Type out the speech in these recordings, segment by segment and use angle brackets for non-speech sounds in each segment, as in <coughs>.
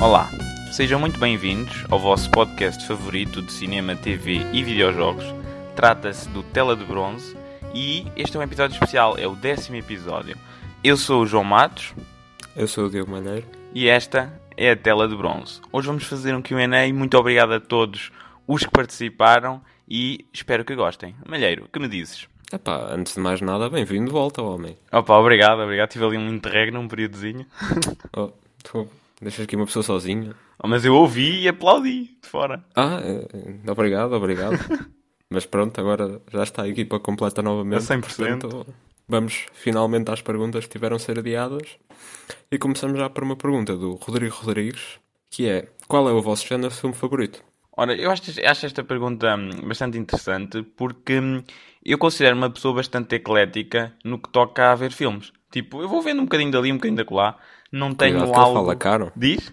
Olá, sejam muito bem-vindos ao vosso podcast favorito de cinema, TV e videojogos. Trata-se do Tela de Bronze e este é um episódio especial, é o décimo episódio. Eu sou o João Matos Eu sou o Diogo Malheiro. e esta é a Tela de Bronze. Hoje vamos fazer um Q&A, muito obrigado a todos os que participaram e espero que gostem. Malheiro, que me dizes? Epá, antes de mais nada, bem-vindo de volta, homem. Opa, obrigado, obrigado. Tive ali um interregno, um períodozinho. <laughs> Oh, tu deixas aqui uma pessoa sozinha. Oh, mas eu ouvi e aplaudi de fora. Ah, eh, eh, obrigado, obrigado. <laughs> Mas pronto, agora já está a equipa completa novamente. A 100%. portanto, vamos finalmente às perguntas que tiveram a ser adiadas. E começamos já por uma pergunta do Rodrigo Rodrigues, que é, qual é o vosso género de filme favorito? Ora, eu acho, acho esta pergunta hum, bastante interessante porque hum, eu considero uma pessoa bastante eclética no que toca a ver filmes. Tipo, eu vou vendo um bocadinho dali, um bocadinho da lá. Não tenho Cuidado que ele algo... fala caro. Diz?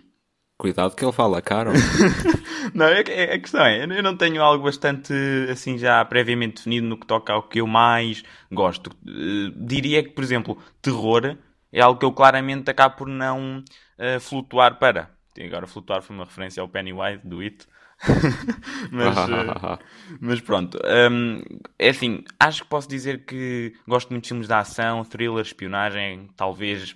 Cuidado que ele fala caro. <laughs> Não, é, é- a questão é, eu não tenho algo bastante assim já previamente definido no que toca ao que eu mais gosto. Eh, diria que, por exemplo, terror é algo que eu claramente acabo por não eh, flutuar para. Agora, flutuar foi uma referência ao Pennywise do It. <laughs> Mas, eh, <laughs> mas pronto, hum, é assim, acho que posso dizer que gosto muito de filmes de ação, thriller, espionagem, talvez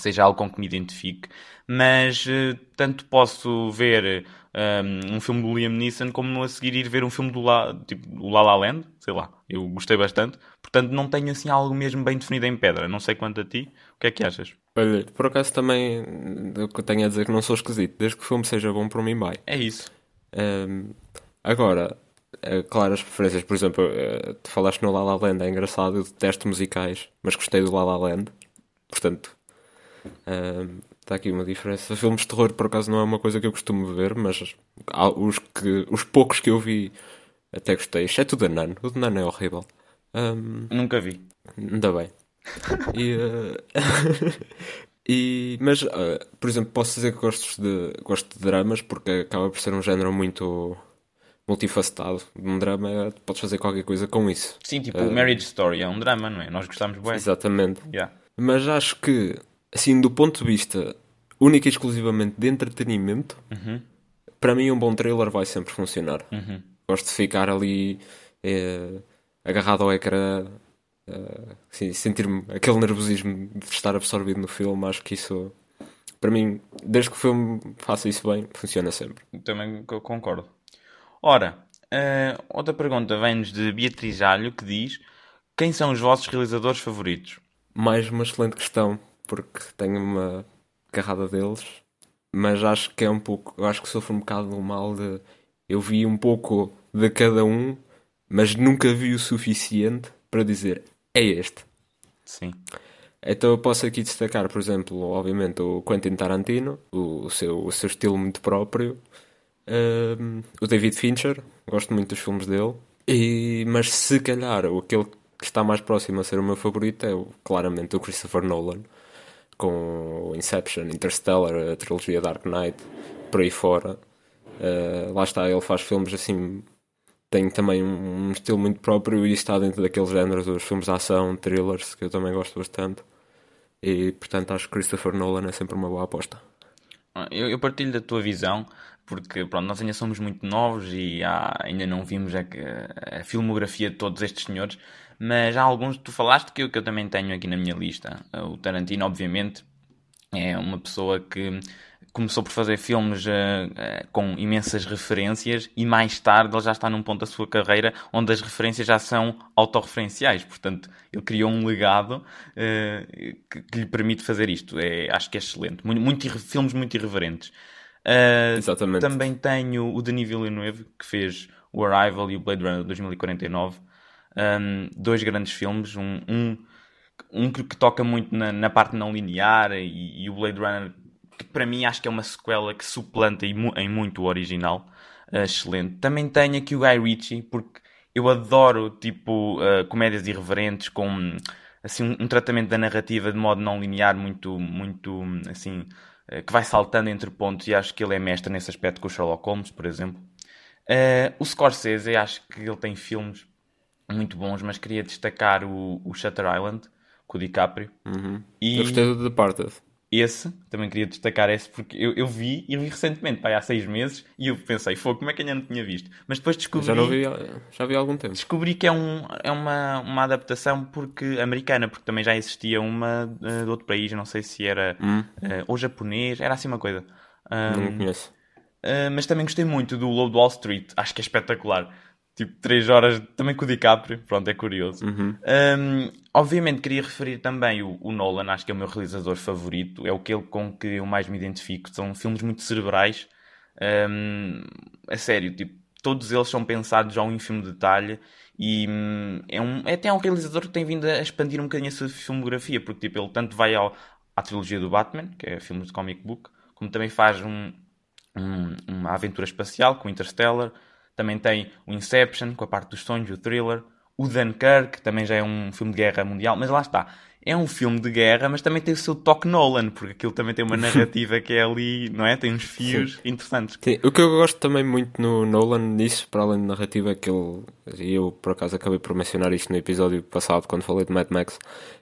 seja algo com que me identifique, mas eh, tanto posso ver hum, um filme do Liam Neeson como a seguir ir ver um filme do La, tipo, La La Land, sei lá, eu gostei bastante, portanto não tenho assim algo mesmo bem definido em pedra, não sei quanto a ti, o que é que achas? Olha, por acaso também, o que eu tenho a dizer que não sou esquisito. Desde que o filme seja bom, por mim vai. É isso. Ahm, agora, eh, claro, as preferências, por exemplo, eh, tu falaste no La La Land, é engraçado, eu detesto musicais, mas gostei do La La Land, portanto, está aqui uma diferença. Filmes de terror, por acaso, não é uma coisa que eu costumo ver, mas os, que, os poucos que eu vi até gostei, exceto o da Nan, o da Nan é horrível. Ahm, Nunca vi. Ainda bem. <laughs> E, eh, <laughs> e- mas, eh, por exemplo, posso dizer que gosto de, gosto de dramas porque acaba por ser um género muito multifacetado. Um drama, podes fazer qualquer coisa com isso. Sim, tipo, o Marriage Story é um drama, não é? Nós gostamos bem. Exatamente. Yeah. Mas acho que, assim, do ponto de vista único e exclusivamente de entretenimento, para mim um bom trailer vai sempre funcionar. Gosto de ficar ali eh, agarrado ao ecrã, eh, assim, sentir-me aquele nervosismo de estar absorvido no filme. Acho que isso, para mim, desde que o filme faça isso bem, funciona sempre. Também co- concordo. Ora, eh, outra pergunta vem-nos de Beatriz Alho que diz: Quem são os vossos realizadores favoritos? Mais uma excelente questão, porque tenho uma carrada deles, mas acho que é um pouco, eu acho que sofro um bocado do mal de eu vi um pouco de cada um, mas nunca vi o suficiente para dizer é este. Sim. Então eu posso aqui destacar, por exemplo, obviamente o Quentin Tarantino, o, seu, o seu estilo muito próprio, Ahm, o David Fincher, gosto muito dos filmes dele, e, mas se calhar o aquele que está mais próximo a ser o meu favorito é o, claramente o Christopher Nolan, com Inception, Interstellar, a trilogia Dark Knight, por aí fora. Ah, lá está, ele faz filmes assim tem também um, um estilo muito próprio e está dentro daqueles géneros dos filmes de ação, thrillers, que eu também gosto bastante. E portanto acho que Christopher Nolan é sempre uma boa aposta. Eu, eu partilho da tua visão, porque pronto, nós ainda somos muito novos e há- ainda não vimos a, a filmografia de todos estes senhores, mas há alguns que tu falaste que eu, que eu também tenho aqui na minha lista. O Tarantino, obviamente, é uma pessoa que começou por fazer filmes eh, eh, com imensas referências e mais tarde ele já está num ponto da sua carreira onde as referências já são autorreferenciais. Portanto, ele criou um legado eh, que, que lhe permite fazer isto. É, acho que é excelente. Muito, muito filmes muito irreverentes. Exatamente. também tenho o Denis Villeneuve, que fez o Arrival e o Blade Runner 2049. Um, dois grandes filmes. Um, um, um que, que toca muito na, na parte não linear e, e o Blade Runner, que para mim acho que é uma sequela que suplanta em, em muito o original. Uh, excelente. Também tenho aqui o Guy Ritchie, porque eu adoro tipo uh, comédias irreverentes com assim um, um tratamento da narrativa de modo não linear muito muito assim eh, que vai saltando entre pontos e acho que ele é mestre nesse aspecto com o Sherlock Holmes, por exemplo. Eh, o Scorsese, acho que ele tem filmes muito bons, mas queria destacar o, o Shutter Island com o DiCaprio. E, Eu gostei do Departed. esse, também queria destacar esse, porque eu, eu vi, e vi recentemente, pá, há seis meses, e eu pensei, foi como é que ainda não tinha visto? Mas depois descobri... Já, não vi, já vi há algum tempo. Descobri que é, um, é uma, uma adaptação porque americana, porque também já existia uma uh, de outro país, não sei se era... Hum. Uh, ou japonês, era assim uma coisa. Não conheço. Uh, mas também gostei muito do Low Wall Street, acho que é espetacular. Tipo, 3 horas também com o DiCaprio, pronto, é curioso. Uhum. Um, obviamente queria referir também o, o, Nolan, acho que é o meu realizador favorito, é aquele com que eu mais me identifico. São filmes muito cerebrais, um, a sério, tipo, todos eles são pensados ao ínfimo detalhe e um, é, um, é até um realizador que tem vindo a expandir um bocadinho a sua filmografia, porque tipo, ele tanto vai ao, à trilogia do Batman, que é filmes de comic book, como também faz um, uma aventura espacial com Interstellar também tem o Inception, com a parte dos sonhos, o thriller. O Dunkirk, também já é um filme de guerra mundial. Mas lá está. É um filme de guerra, mas também tem o seu toque Nolan, porque aquilo também tem uma <laughs> narrativa que é ali, não é? Tem uns fios Sim. interessantes. Sim. O que eu gosto também muito no Nolan nisso, para além da narrativa, é que ele, e eu por acaso acabei por mencionar isto no episódio passado, quando falei de Mad Max,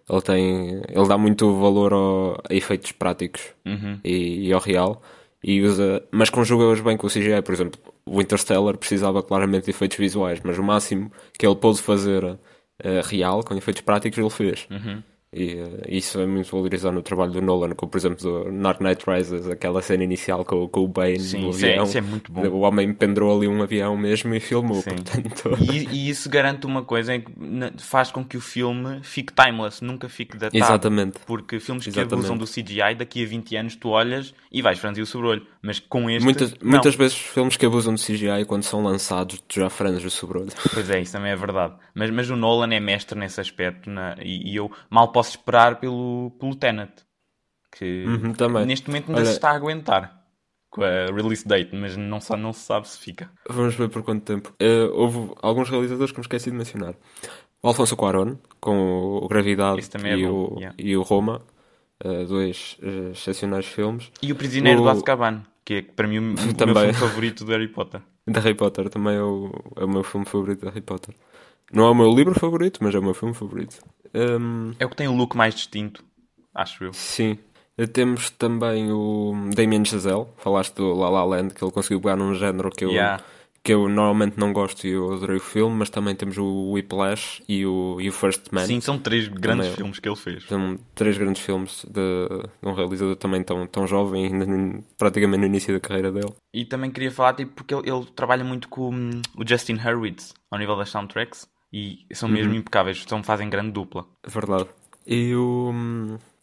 ele tem, ele dá muito valor ao, a efeitos práticos uhum. e, e ao real e usa, mas conjuga-os bem com o CGI. Por exemplo, o Interstellar precisava claramente de efeitos visuais, mas o máximo que ele pôde fazer uh, real, com efeitos práticos, ele fez. Uhum. E uh, isso é muito valorizado no trabalho do Nolan, como por exemplo do Dark Knight Rises, aquela cena inicial com, com o Bane Sim, no isso é- avião. É, isso é muito bom. O homem pendurou ali um avião mesmo e filmou, Sim. portanto... E, e, isso garante uma coisa, é que faz com que o filme fique timeless, nunca fique datado. Exatamente. Porque filmes que Exatamente. abusam do CGI, daqui a 20 anos tu olhas e vais franzir o sobrolho. Mas com este, Muitas, não. muitas vezes filmes que abusam de CGI, quando são lançados, tu já franzes o sobrolho. Pois é, isso também é verdade. Mas, mas o Nolan é mestre nesse aspecto na- e, e eu mal posso esperar pelo, pelo Tenet. Que Uhum, também. neste momento ainda Olha- se está a aguentar com a release date, mas não, sa- não se sabe se fica. Vamos ver por quanto tempo. Eh, houve alguns realizadores que me esqueci de mencionar. O Alfonso Cuarón, com o Gravidade é e, o, yeah. e o Roma, eh, dois eh, excepcionais filmes. E o Prisioneiro O- do Azkaban, que é para mim o, meu <laughs> filme favorito do Harry Potter. De Harry Potter também é o, é o meu filme favorito de Harry Potter. Não é o meu livro favorito, mas é o meu filme favorito. Hum, É o que tem o look mais distinto, acho eu. sim. Temos também o Damien Chazelle, falaste do La La Land, que ele conseguiu pegar num género que eu, Yeah. que eu normalmente não gosto e eu adorei o filme, mas também temos o Whiplash e o, e o First Man. Sim, são três grandes Também. filmes que ele fez. São três grandes filmes de, de um realizador também tão, tão jovem, ainda praticamente no início da carreira dele. E também queria falar, tipo, porque ele, ele trabalha muito com hum, o Justin Hurwitz ao nível das soundtracks e são Uhum. mesmo impecáveis, são, fazem grande dupla. É verdade. E o,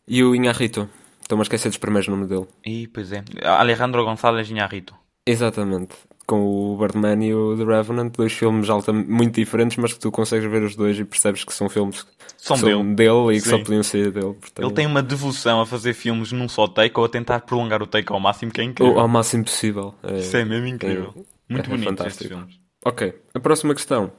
e o Inharrito. Estou-me a esquecer dos primeiros nomes dele. E, pois é, Alejandro González Iñárritu. Exatamente. Com o Birdman e o The Revenant, dois filmes alta, muito diferentes, mas que tu consegues ver os dois e percebes que são filmes que São são dele. e que só Sim. podiam ser dele. Portanto, Ele tem uma devolução a fazer filmes num só take ou a tentar prolongar o take ao máximo, que é incrível. o- ao máximo possível. É- Isso é mesmo incrível. Muito é bonito estes fantástico. filmes. Ok, a próxima questão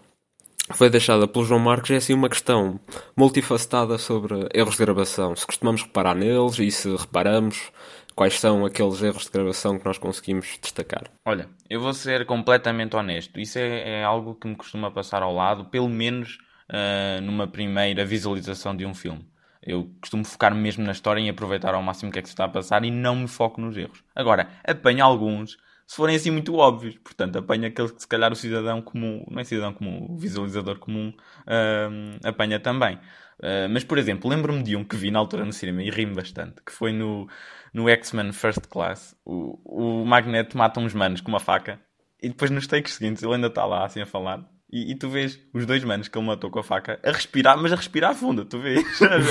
foi deixada pelo João Marcos. É assim uma questão multifacetada sobre erros de gravação. Se costumamos reparar neles e se reparamos, quais são aqueles erros de gravação que nós conseguimos destacar. Olha, eu vou ser completamente honesto. Isso é, é algo que me costuma passar ao lado, pelo menos ah, numa primeira visualização de um filme. Eu costumo focar mesmo na história e aproveitar ao máximo o que é que se está a passar e não me foco nos erros. Agora, apanho alguns se forem assim muito óbvios. Portanto, apanho aqueles que se calhar o cidadão comum, não é cidadão comum, o visualizador comum ah, apanha também. Ah, mas, por exemplo, lembro-me de um que vi na altura no cinema e ri-me bastante, que foi no, no X-Men First Class. O, o Magneto mata uns manos com uma faca e depois nos takes seguintes ele ainda está lá assim a falar. E, e tu vês os dois manos que ele matou com a faca a respirar, mas a respirar fundo, tu vês?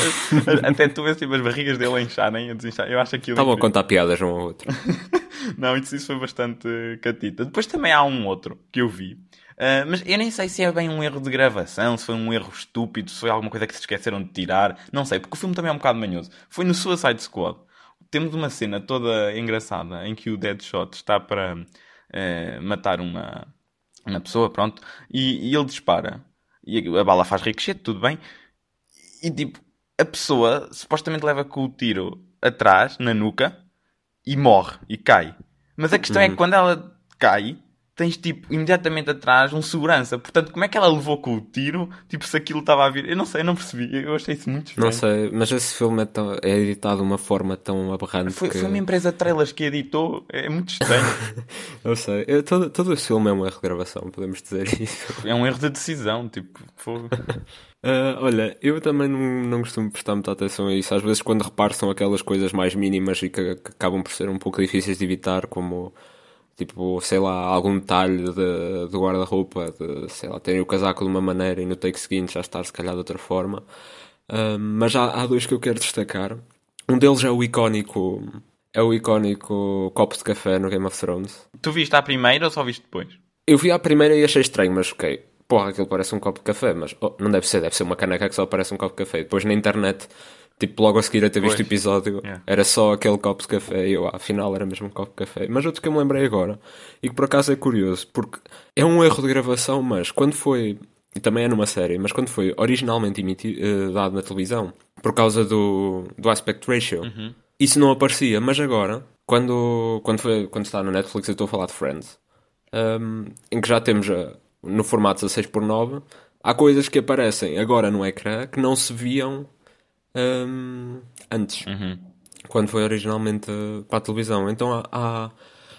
<laughs> Até tu vês tipo, as barrigas dele a incharem, a desinchar. Eu acho aquilo Estavam a incrível. contar piadas um ao outro. <laughs> Não, isso, isso foi bastante catita. Depois também há um outro que eu vi. Ah, mas eu nem sei se é bem um erro de gravação, se foi um erro estúpido, se foi alguma coisa que se esqueceram de tirar. Não sei, porque o filme também é um bocado manhoso. Foi no Suicide Squad. Temos uma cena toda engraçada em que o Deadshot está para eh, matar uma, uma pessoa, pronto, e, e ele dispara. E a bala faz ricochete, tudo bem. E tipo, a pessoa supostamente leva com o tiro atrás, na nuca, e morre, e cai. Mas a questão é que quando ela cai, tens tipo imediatamente atrás um segurança. Portanto, como é que ela levou com o tiro? Tipo, se aquilo estava a vir. Eu não sei, eu não percebi. Eu achei isso muito estranho. Não sei, mas esse filme é, tão, é editado de uma forma tão aberrante. Foi, que... foi uma empresa de trailers que editou. É muito estranho. <laughs> eu sei. Eu, todo, todo esse filme é uma regravação, podemos dizer isso. é um erro de decisão. Tipo, foi... Uh, <laughs> olha, eu também não, não costumo prestar muita atenção a isso. Às vezes, quando reparo, são aquelas coisas mais mínimas e que, que acabam por ser um pouco difíceis de evitar, como tipo, sei lá, algum detalhe de, do guarda-roupa, de, sei lá, terem o casaco de uma maneira e no take seguinte já estar se calhar de outra forma. Uh, mas há, há dois que eu quero destacar. Um deles é o icónico. É o icónico copo de café no Game of Thrones. Tu viste a primeira ou só viste depois? Eu vi a primeira e achei estranho, mas ok porra, aquilo parece um copo de café, mas oh, não deve ser, deve ser uma caneca que só parece um copo de café. Depois na internet, tipo, logo a seguir a ter visto o episódio, yeah. era só aquele copo de café e eu, ah, afinal, era mesmo um copo de café. Mas outro que eu me lembrei agora, e que por acaso é curioso, porque é um erro de gravação, mas quando foi, e também é numa série, mas quando foi originalmente emitido, uh, dado na televisão, por causa do, do aspect ratio, uhum. isso não aparecia, mas agora, quando, quando, foi, quando está no Netflix, eu estou a falar de Friends, um, em que já temos a no formato 16 por 9 há coisas que aparecem agora no ecrã que não se viam um, antes, uhum. quando foi originalmente para a televisão. Então há, há,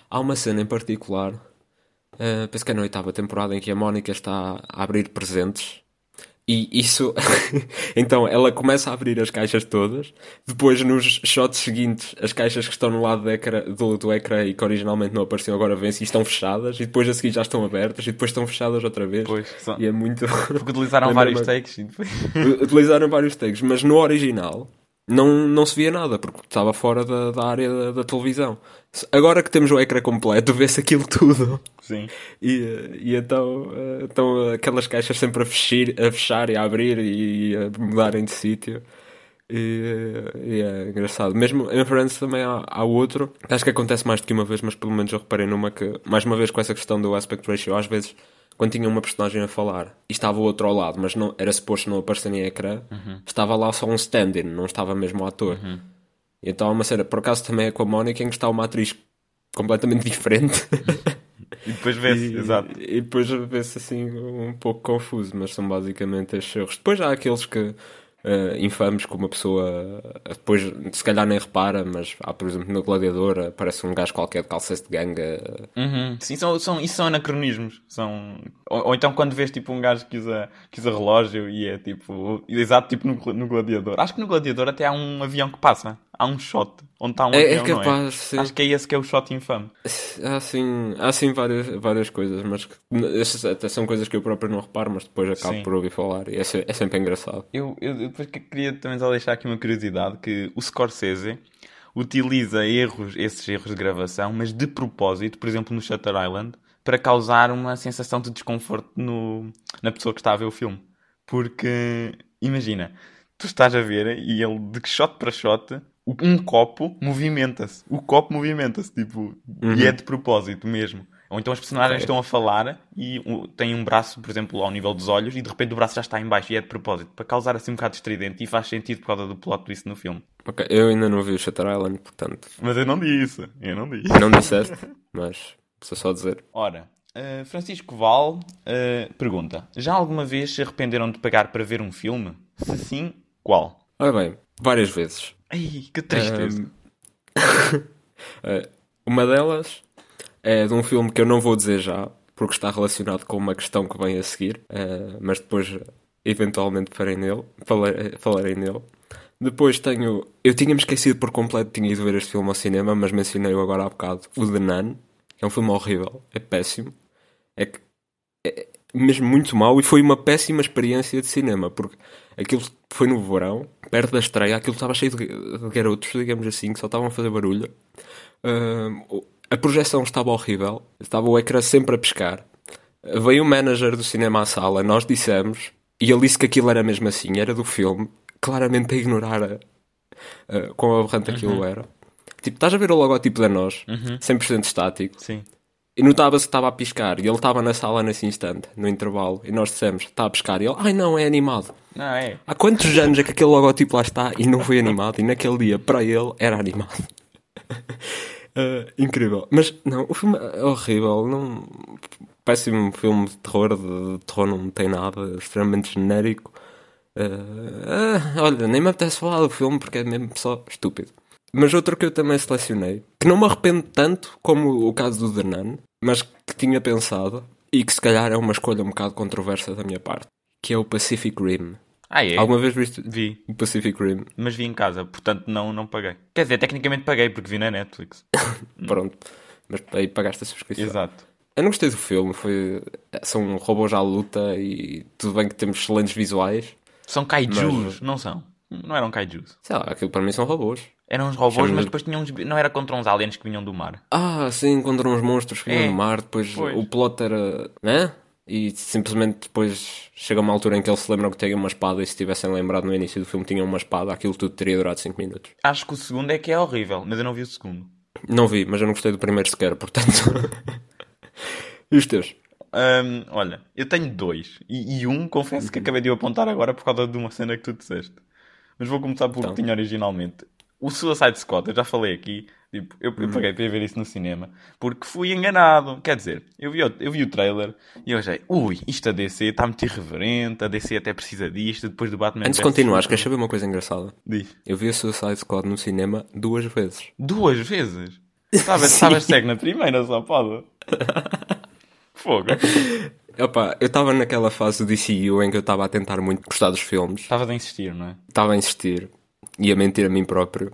há uma cena em particular, uh, penso que é na oitava temporada, em que a Mónica está a abrir presentes e isso. <laughs> então ela começa a abrir as caixas todas. Depois, nos shots seguintes, as caixas que estão no lado do ecrã, do, do ecrã e que originalmente não apareciam agora vêm-se e estão fechadas. E depois a seguir já estão abertas e depois estão fechadas outra vez. Pois, só... E é muito. Porque utilizaram <laughs> vários takes. <laughs> utilizaram vários takes, mas no original não, não se via nada, porque estava fora da, da área da, da, televisão. Agora que temos o ecrã completo, vê-se aquilo tudo. Sim. E, e então, então aquelas caixas sempre a fechar, a fechar e a abrir e, a mudarem de sítio. E, e, é engraçado. Mesmo em Friends também há, há outro. Acho que acontece mais do que uma vez, mas pelo menos eu reparei numa que, mais uma vez com essa questão do aspect ratio, às vezes quando tinha uma personagem a falar e estava o outro ao lado, mas não era suposto não aparecer em ecrã, uhum. estava lá só um stand-in, não estava mesmo o ator. Uhum. Então há uma cena, por acaso também é com a Mónica, em que está uma atriz completamente <laughs> diferente. e depois vê-se, exato. E depois vê-se assim um pouco confuso, mas são basicamente estes erros. Depois há aqueles que uh, infames que uma pessoa depois se calhar nem repara, mas há, por exemplo, no Gladiador aparece um gajo qualquer de calças de ganga. Uhum. Sim, são, são, isso são anacronismos. São... Ou, ou, então quando vês tipo um gajo que usa, que usa relógio e é tipo. Exato, tipo no, no Gladiador. Acho que no Gladiador até há um avião que passa. Há um shot onde está um é, avião. É capaz, é? Acho que é esse que é o shot infame. Há sim, há sim várias, várias coisas, mas essas até são coisas que eu próprio não reparo, mas depois acabo sim. por ouvir falar e é, é sempre engraçado. Eu, eu depois queria também só deixar aqui uma curiosidade que o Scorsese utiliza erros, esses erros de gravação, mas de propósito, por exemplo no Shutter Island, para causar uma sensação de desconforto no, na pessoa que está a ver o filme. Porque, imagina, tu estás a ver e ele, de shot para shot, um copo movimenta-se. O copo movimenta-se, tipo, uhum. e é de propósito mesmo. Ou então as personagens okay. estão a falar e têm um braço, por exemplo, ao nível dos olhos e de repente o braço já está em baixo e é de propósito, para causar assim um bocado estridente e faz sentido por causa do plot twist no filme. Ok, eu ainda não vi o Shutter Island, portanto... Mas eu não disse, eu não disse. Não disseste, <laughs> mas preciso só dizer. Ora, uh, Francisco Val uh, pergunta, já alguma vez se arrependeram de pagar para ver um filme? Se sim, qual? Ora bem, várias vezes. Ai, que tristeza. Uh, <coughs> uma delas é de um filme que eu não vou dizer já, porque está relacionado com uma questão que vem a seguir, uh, mas depois eventualmente farei nele, falarei, falarei nele. Depois tenho. Eu tinha-me esquecido por completo, tinha ido ver este filme ao cinema, mas mencionei-o agora há bocado. O The Nun. É um filme horrível, é péssimo. É, é mesmo muito mau e foi uma péssima experiência de cinema, porque aquilo foi no verão, perto da estreia, aquilo estava cheio de, garotos, digamos assim, que só estavam a fazer barulho. Uh, a projeção estava horrível, estava o ecrã sempre a pescar. Veio o manager do cinema à sala, nós dissemos, e ele disse que aquilo era mesmo assim, era do filme, claramente a ignorar a, a, quão aberrante uhum. aquilo era. Tipo, estás a ver o logotipo da nós, uhum. 100% estático. Sim. E notava-se que estava a piscar. E ele estava na sala nesse instante, no intervalo. E nós dissemos, está a piscar. E ele, ai não, é animado. Não, é. Há quantos anos é que aquele logotipo lá está e não foi animado? E naquele dia, para ele, era animado. Uh, <laughs> incrível. Mas não, o filme é horrível. Não... Péssimo filme de terror. De, de terror não tem nada. Extremamente genérico. Uh, uh, olha, nem me apetece falar do filme porque é mesmo só estúpido. Mas outro que eu também selecionei, que não me arrependo tanto como o caso do Nun, mas que tinha pensado, e que se calhar é uma escolha um bocado controversa da minha parte, que é o Pacific Rim. Ah, é? Alguma vez viste Vi, o Pacific Rim? mas vi em casa, portanto não, não paguei. Quer dizer, tecnicamente paguei porque vi na Netflix. <coughs> Pronto. Mas aí pagaste a subscrição. Exato. Eu não gostei do filme, foi... são robôs à luta e tudo bem que temos excelentes visuais. São kaijus, não são? Não eram kaijus. Sei lá, aquilo para mim são robôs. Eram uns robôs, mas depois tinham uns... Não era contra uns aliens que vinham do mar. Ah, sim, contra uns monstros que vinham É, no mar, depois pois. o plot era. né? E simplesmente depois chega uma altura em que eles se lembram que têm uma espada e se tivessem lembrado no início do filme tinham uma espada, aquilo tudo teria durado 5 minutos. Acho que o segundo é que é horrível, mas eu não vi o segundo. Não vi, mas eu não gostei do primeiro sequer, portanto. <laughs> e os teus? Hum, olha, eu tenho dois. E, e um, confesso que acabei de o apontar agora por causa de uma cena que tu disseste. Mas vou começar pelo Então. que tinha originalmente. O Suicide Squad, eu já falei aqui. Tipo, eu, eu paguei para ver isso no cinema. Porque fui enganado. Quer dizer, eu vi, o- eu vi o trailer e eu achei, ui, isto a DC está muito irreverente. A DC até precisa disto. Depois do Batman. Antes de continuar, queres saber uma coisa engraçada? Diz. Eu vi a Suicide Squad no cinema duas vezes. Duas vezes? Estavas estavas cego na primeira, só pode. Fogo. Opa, eu estava naquela fase do DCU em que eu estava a tentar muito gostar dos filmes, Estavas a insistir, não é? estava a insistir e a mentir a mim próprio.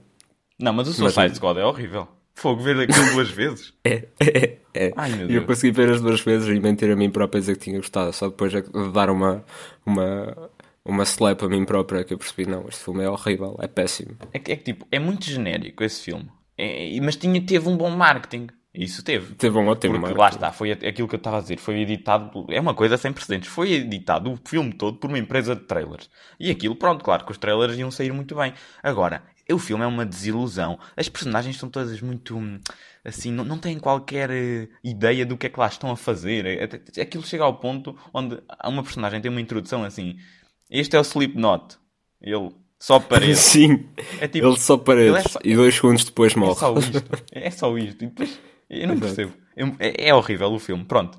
Não, mas o Suicide Squad é horrível. Fogo, ver aquilo duas vezes. <laughs> É, é, é. Ai, meu E eu Deus. consegui ver as duas vezes e mentir a mim próprio a dizer que tinha gostado. Só depois é de dar uma, uma, uma slap a mim própria que eu percebi: não, este filme é horrível, é péssimo. É que, é que, tipo, é muito genérico esse filme. É- mas tinha, teve um bom marketing. Isso teve. Teve um ótimo Porque lá está, foi aquilo que eu estava a dizer. Foi editado. É uma coisa sem precedentes. Foi editado o filme todo por uma empresa de trailers. E aquilo, pronto, claro que os trailers iam sair muito bem. Agora, o filme é uma desilusão. As personagens são todas muito. hum, Assim, não, não têm qualquer eh, ideia do que é que lá estão a fazer. É- é- Aquilo chega ao ponto onde uma personagem tem uma introdução assim. Este é o Slipknot. Ele só parede. <laughs> Sim, É tipo, ele só paredes ele é só- e dois segundos depois é morre. só isto. É só isto. E depois, eu não Exato. percebo. Eu- É, é horrível o filme. Pronto.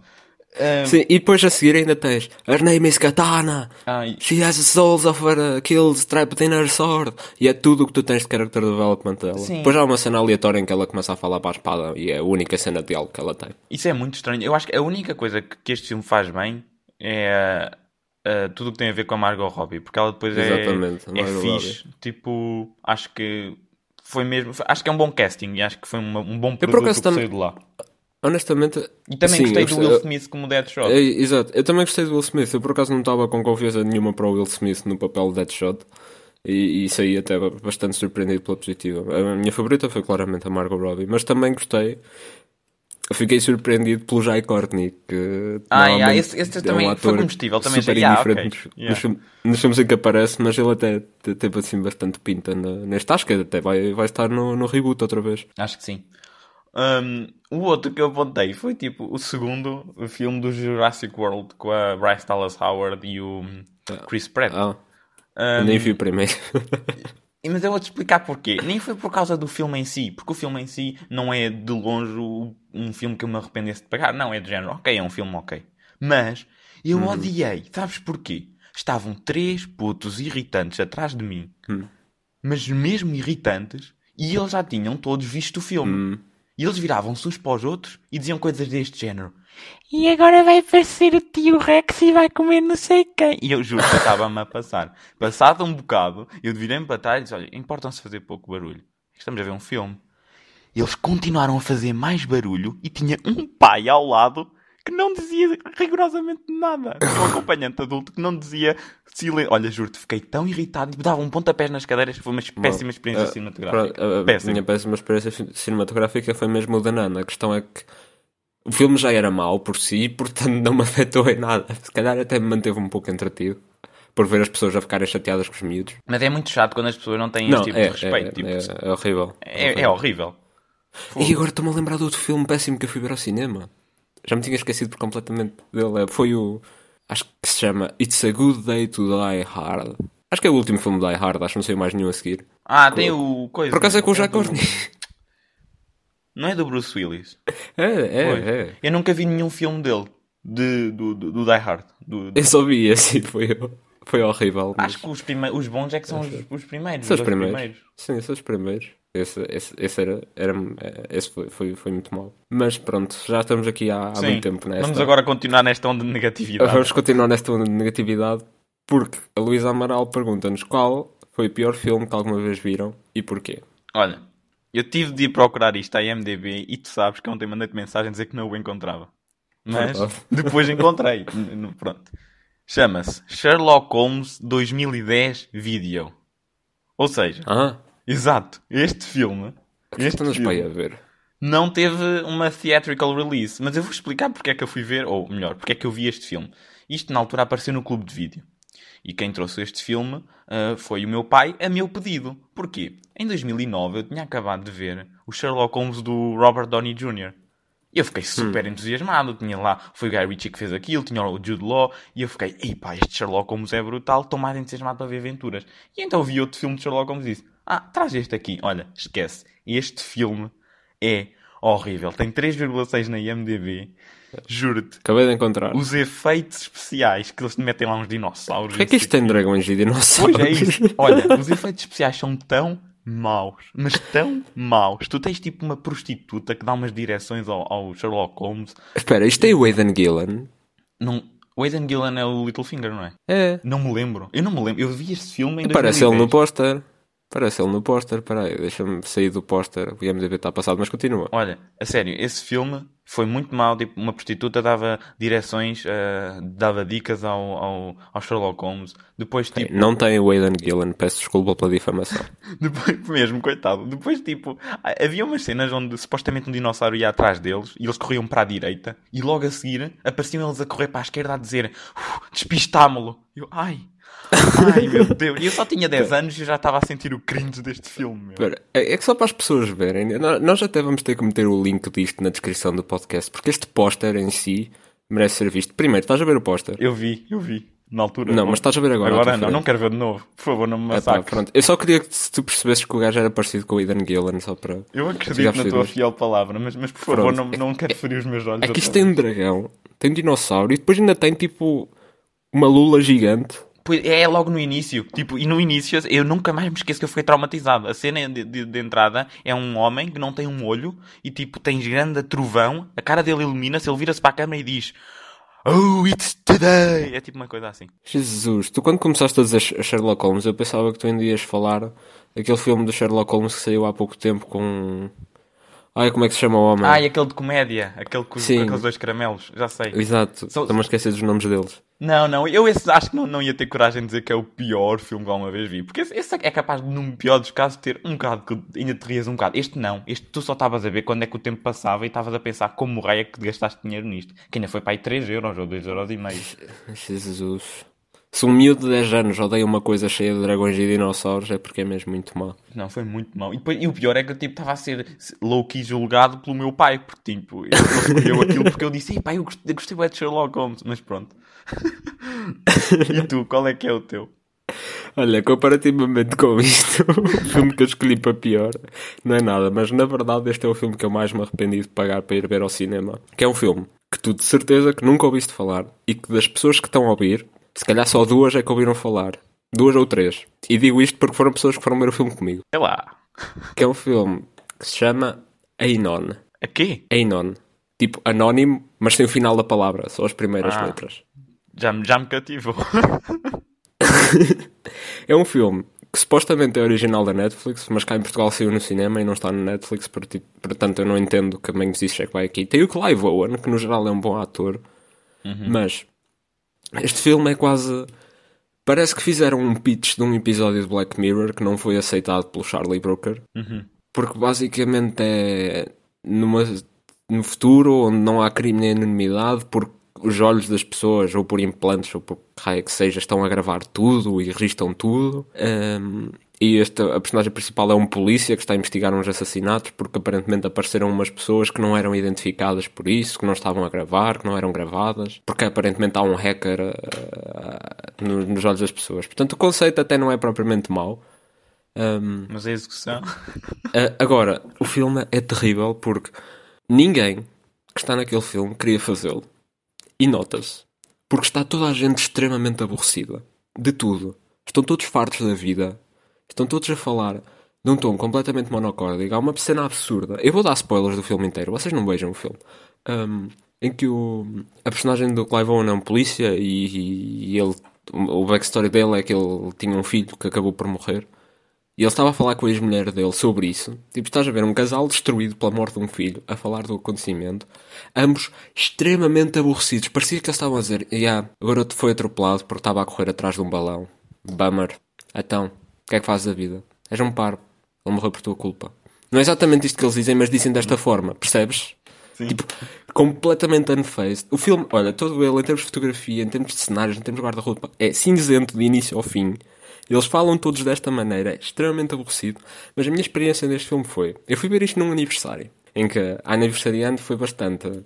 Ah, Sim, e depois a seguir ainda tens Her name is Katana. ah, e- She has the souls of her uh, kills trapped in her sword. E é tudo o que tu tens de character development dela. Sim. Depois há uma cena aleatória em que ela começa a falar para a espada e é a única cena de diálogo que ela tem. Isso é muito estranho. Eu acho que a única coisa que, este filme faz bem é ah, tudo o que tem a ver com a Margot Robbie. Porque ela depois é, Exatamente, é Margot fixe. Tipo, acho que foi mesmo. Acho que é um bom casting e acho que foi uma- um bom produto que também- saiu de lá. Honestamente, E também sim, gostei do Will Smith como Deadshot. É, exato, eu também gostei do Will Smith. Eu por acaso não estava com confiança nenhuma para o Will Smith no papel de Deadshot. E, e saí até bastante surpreendido pela positiva. A minha favorita foi claramente a Margot Robbie, mas também gostei. Eu fiquei surpreendido pelo Jai Courtney, que Ah, yeah, esse- esse é também um foi ator combustível, também super yeah, indiferente ok, nos, yeah. nos filmes- em que aparece, mas ele até te- teve assim bastante pinta na- neste. Acho que até vai, vai estar no, no reboot outra vez. Acho que sim. Um, o outro que eu apontei foi tipo o segundo filme do Jurassic World com a Bryce Dallas Howard e o Chris Pratt. Ah, Um, eu nem vi o primeiro. <laughs> Mas eu vou-te explicar porquê. Nem foi por causa do filme em si, porque o filme em si não é de longe um filme que eu me arrependesse de pagar. Não, é de género, ok, é um filme ok. Mas eu odiei. Sabes porquê? Estavam três putos irritantes atrás de mim, mas mesmo irritantes, e eles já tinham todos visto o filme. Hum. E eles viravam-se uns para os outros e diziam coisas deste género. E agora vai aparecer o tio Rex e vai comer não sei quem. E eu juro que estava-me a passar. Passado um bocado, eu virei-me para trás e disse, olha, importam-se fazer pouco barulho. Estamos a ver um filme. E eles continuaram a fazer mais barulho e tinha um pai ao lado que não dizia rigorosamente nada. Um acompanhante adulto que não dizia silêncio. Olha, juro-te, fiquei tão irritado e dava um pontapés nas cadeiras. Foi uma péssima experiência Ah, cinematográfica. pronto, a- a Péssima. minha péssima experiência fi- cinematográfica foi mesmo o da Nana. A questão é que o filme já era mau por si, <laughs> portanto não me afetou em nada. Se calhar até me manteve um pouco entretido por ver as pessoas a ficarem chateadas com os miúdos. Mas é muito chato quando as pessoas não têm Não, esse tipo é, de respeito. é, tipo, é, é horrível. é, é horrível. E agora estou-me a lembrar de outro filme péssimo que eu fui ver ao cinema. Já me tinha esquecido por completamente dele. É, Foi o. Acho que se chama It's a Good Day to Die Hard. Acho que é o último filme de Die Hard, acho que não sei mais nenhum a seguir. Ah, tem o coisa. Por acaso é com o Jack do- Courtney. Não é do Bruce Willis. É, é, Pois. é. Eu nunca vi nenhum filme dele. De, do, do, do Die Hard. Do- do- Eu só vi esse e foi, foi horrível. mas- Acho que os, prime... os bons é que são os, os primeiros. São os dois primeiros. Sim, são os primeiros. Esse, esse, esse, era, era, esse foi, foi, foi muito mau. Mas pronto, já estamos aqui há, há Sim. muito tempo nesta. Vamos agora continuar nesta onda de negatividade. Vamos continuar nesta onda de negatividade porque a Luísa Amaral pergunta-nos qual foi o pior filme que alguma vez viram e porquê. Olha, eu tive de ir procurar isto à IMDB e tu sabes que ontem mandei-te mensagem dizer que não o encontrava. Mas <laughs> depois encontrei. Pronto. Chama-se Sherlock Holmes 2010 Video. Ou seja, Ah, exato, este filme, este para aí a filme ver. não teve uma theatrical release. Mas eu vou explicar porque é que eu fui ver, ou melhor, porque é que eu vi este filme. Isto na altura apareceu no clube de vídeo. E quem trouxe este filme ah, foi o meu pai a meu pedido. Porquê? Em 2009 eu tinha acabado de ver o Sherlock Holmes do Robert Downey Jr. E eu fiquei super entusiasmado. Tinha lá, foi o Guy Ritchie que fez aquilo, tinha o Jude Law. E eu fiquei, ei pá, este Sherlock Holmes é brutal, estou mais entusiasmado para ver aventuras. E então vi outro filme de Sherlock Holmes e disse, ah, traz este aqui. Olha, esquece. Este filme é horrível. Tem 3,6 na IMDB. Juro-te. Acabei de encontrar. Os efeitos especiais que eles te metem lá uns dinossauros. Porquê é que isto tem dragões e dinossauros? Pois é isso. Olha, os efeitos especiais são tão maus, mas tão maus. Tu tens tipo uma prostituta que dá umas direções ao, ao Sherlock Holmes. Espera, isto é o Aidan Gillen? Não... O Aidan Gillen é o Littlefinger, não é? É. Não me lembro. Eu não me lembro. Eu vi este filme em Parece ele 2010. no póster. Parece ele no póster. Peraí, deixa-me sair do póster. O IMDB está passado, mas continua. Olha, a sério, esse filme foi muito mau. Tipo, uma prostituta dava direções, ah, dava dicas ao, ao, ao Sherlock Holmes. Depois, tipo, Não tem o Aidan Gillen, peço desculpa pela difamação. <laughs> Depois, mesmo, coitado. Depois, tipo, havia umas cenas onde supostamente um dinossauro ia atrás deles e eles corriam para a direita e logo a seguir apareciam eles a correr para a esquerda a dizer "Uf, despistámo-lo. Eu, ai, <laughs> ai meu Deus. E eu só tinha 10 anos e eu já estava a sentir o cringe deste filme. Espera, É é que só para as pessoas verem, nó- nós até vamos ter que meter o link disto na descrição do podcast, porque este póster em si merece ser visto. Primeiro, estás a ver o póster? Eu vi, eu vi. Na altura. Não, mas estás a ver agora. Agora não, não quero ver de novo. Por favor, não me massacres. pronto. Eu só queria que se tu percebesses que o gajo era parecido com o Aidan Gillen, só para. Eu acredito na tua fiel palavra, mas, mas por favor, Pronto. não, não quero ferir os meus olhos. É que isto tem um dragão, tem um dinossauro e depois ainda tem tipo uma lula gigante. É logo no início, tipo, e no início eu nunca mais me esqueço que eu fiquei traumatizado. A cena de, de- de entrada é um homem que não tem um olho e tipo, tem grande trovão, a cara dele ilumina-se, ele vira-se para a câmera e diz Oh, it's today! É tipo uma coisa assim. Jesus, tu quando começaste a dizer Sherlock Holmes, eu pensava que tu ainda ias falar daquele filme do Sherlock Holmes que saiu há pouco tempo com. Ai, como é que se chama o homem? Ah, e aquele de comédia, aquele com, com aqueles dois caramelos, já sei. Exato, Só- estou-me a esquecer dos nomes deles. Não, não, eu esse acho que não, não ia ter coragem de dizer que é o pior filme que alguma vez vi. Porque esse, esse é capaz, de, num pior dos casos, ter um bocado que ainda te rias um bocado. Este não, este tu só estavas a ver quando é que o tempo passava e estavas a pensar como raio é que gastaste dinheiro nisto. Que ainda foi para aí 3 euros ou 2 euros e meio. Jesus. Se um miúdo de 10 anos odeia uma coisa cheia de dragões e dinossauros é porque é mesmo muito má. Não, foi muito mau. E, depois- e o pior é que eu tipo, estava a ser low-key julgado pelo meu pai. Porque tipo, ele escolheu <laughs> aquilo porque eu disse, pai, eu gostei, eu gostei de Sherlock Holmes. Mas pronto. <laughs> e tu, qual é que é o teu? Olha, comparativamente com isto, <laughs> o filme que eu escolhi para pior não é nada, mas na verdade este é o filme que eu mais me arrependi de pagar para ir ver ao cinema. Que é um filme que tu de certeza que nunca ouviste falar e que das pessoas que estão a ouvir, se calhar só duas é que ouviram falar. Duas ou três. E digo isto porque foram pessoas que foram ver o filme comigo. Sei lá. Que é um filme que se chama Anon. A quê? Anon. Tipo anónimo, mas sem o final da palavra, só as primeiras Ah. letras. Já, me- já me cativou. <laughs> É um filme que supostamente é original da Netflix, mas cá em Portugal saiu no cinema e não está no Netflix, por- portanto eu não entendo que caminhos isso é que vai aqui. Tem o Clive Owen, que no geral é um bom ator, mas este filme é quase. Parece que fizeram um pitch de um episódio de Black Mirror que não foi aceitado pelo Charlie Brooker, porque basicamente é numa, no futuro onde não há crime nem anonimidade, porque os olhos das pessoas, ou por implantes, ou por raio que seja, estão a gravar tudo e registram tudo. Ahm, e esta, a personagem principal é um polícia que está a investigar uns assassinatos porque aparentemente apareceram umas pessoas que não eram identificadas por isso, que não estavam a gravar, que não eram gravadas, porque aparentemente há um hacker ah, no- nos olhos das pessoas. Portanto, o conceito até não é propriamente mau. Um, Mas a execução. Uh, agora, o filme é terrível porque ninguém que está naquele filme queria fazê-lo. E nota-se. Porque está toda a gente extremamente aborrecida. De tudo. Estão todos fartos da vida. Estão todos a falar de um tom completamente monocórdico. Há uma cena absurda. Eu vou dar spoilers do filme inteiro. Vocês não vejam o filme. Um, em que o, a personagem do Clive Owen é um polícia e, e ele, o backstory dele é que ele tinha um filho que acabou por morrer. E ele estava a falar com a ex-mulher dele sobre isso. Tipo, estás a ver um casal destruído pela morte de um filho, a falar do acontecimento. Ambos extremamente aborrecidos. Parecia que eles estavam a dizer: yeah, agora te foi atropelado porque estava a correr atrás de um balão. Bummer. Então, o que é que fazes da vida? És um par. Ele morreu por tua culpa. Não é exatamente isto que eles dizem, mas dizem desta forma. Percebes? Sim. Tipo, completamente unfazed. O filme, olha, todo ele, em termos de fotografia, em termos de cenários, em termos de guarda-roupa, é cinzento de início ao fim. Eles falam todos desta maneira, é extremamente aborrecido. Mas a minha experiência neste filme foi: eu fui ver isto num aniversário, em que a aniversariante foi bastante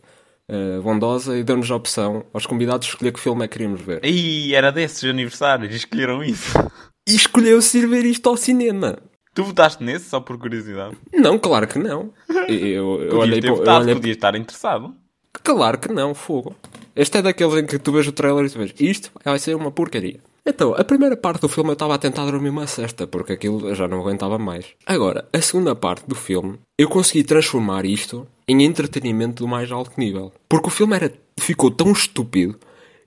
uh, bondosa e deu-nos a opção aos convidados de escolher que filme é que queríamos ver. E era desses aniversários, escolheram isso. <laughs> E escolheu-se ir ver isto ao cinema. Tu votaste nesse só por curiosidade? Não, claro que não. <laughs> Eu, eu olhei ter para- eu votado, olhei- podias estar interessado. Claro que não, fogo. Este é daqueles em que tu vês o trailer e tu vês isto vai ser uma porcaria. Então, a primeira parte do filme eu estava a tentar dormir uma cesta, porque aquilo eu já não aguentava mais. Agora, a segunda parte do filme, eu consegui transformar isto em entretenimento do mais alto nível. Porque o filme era, ficou tão estúpido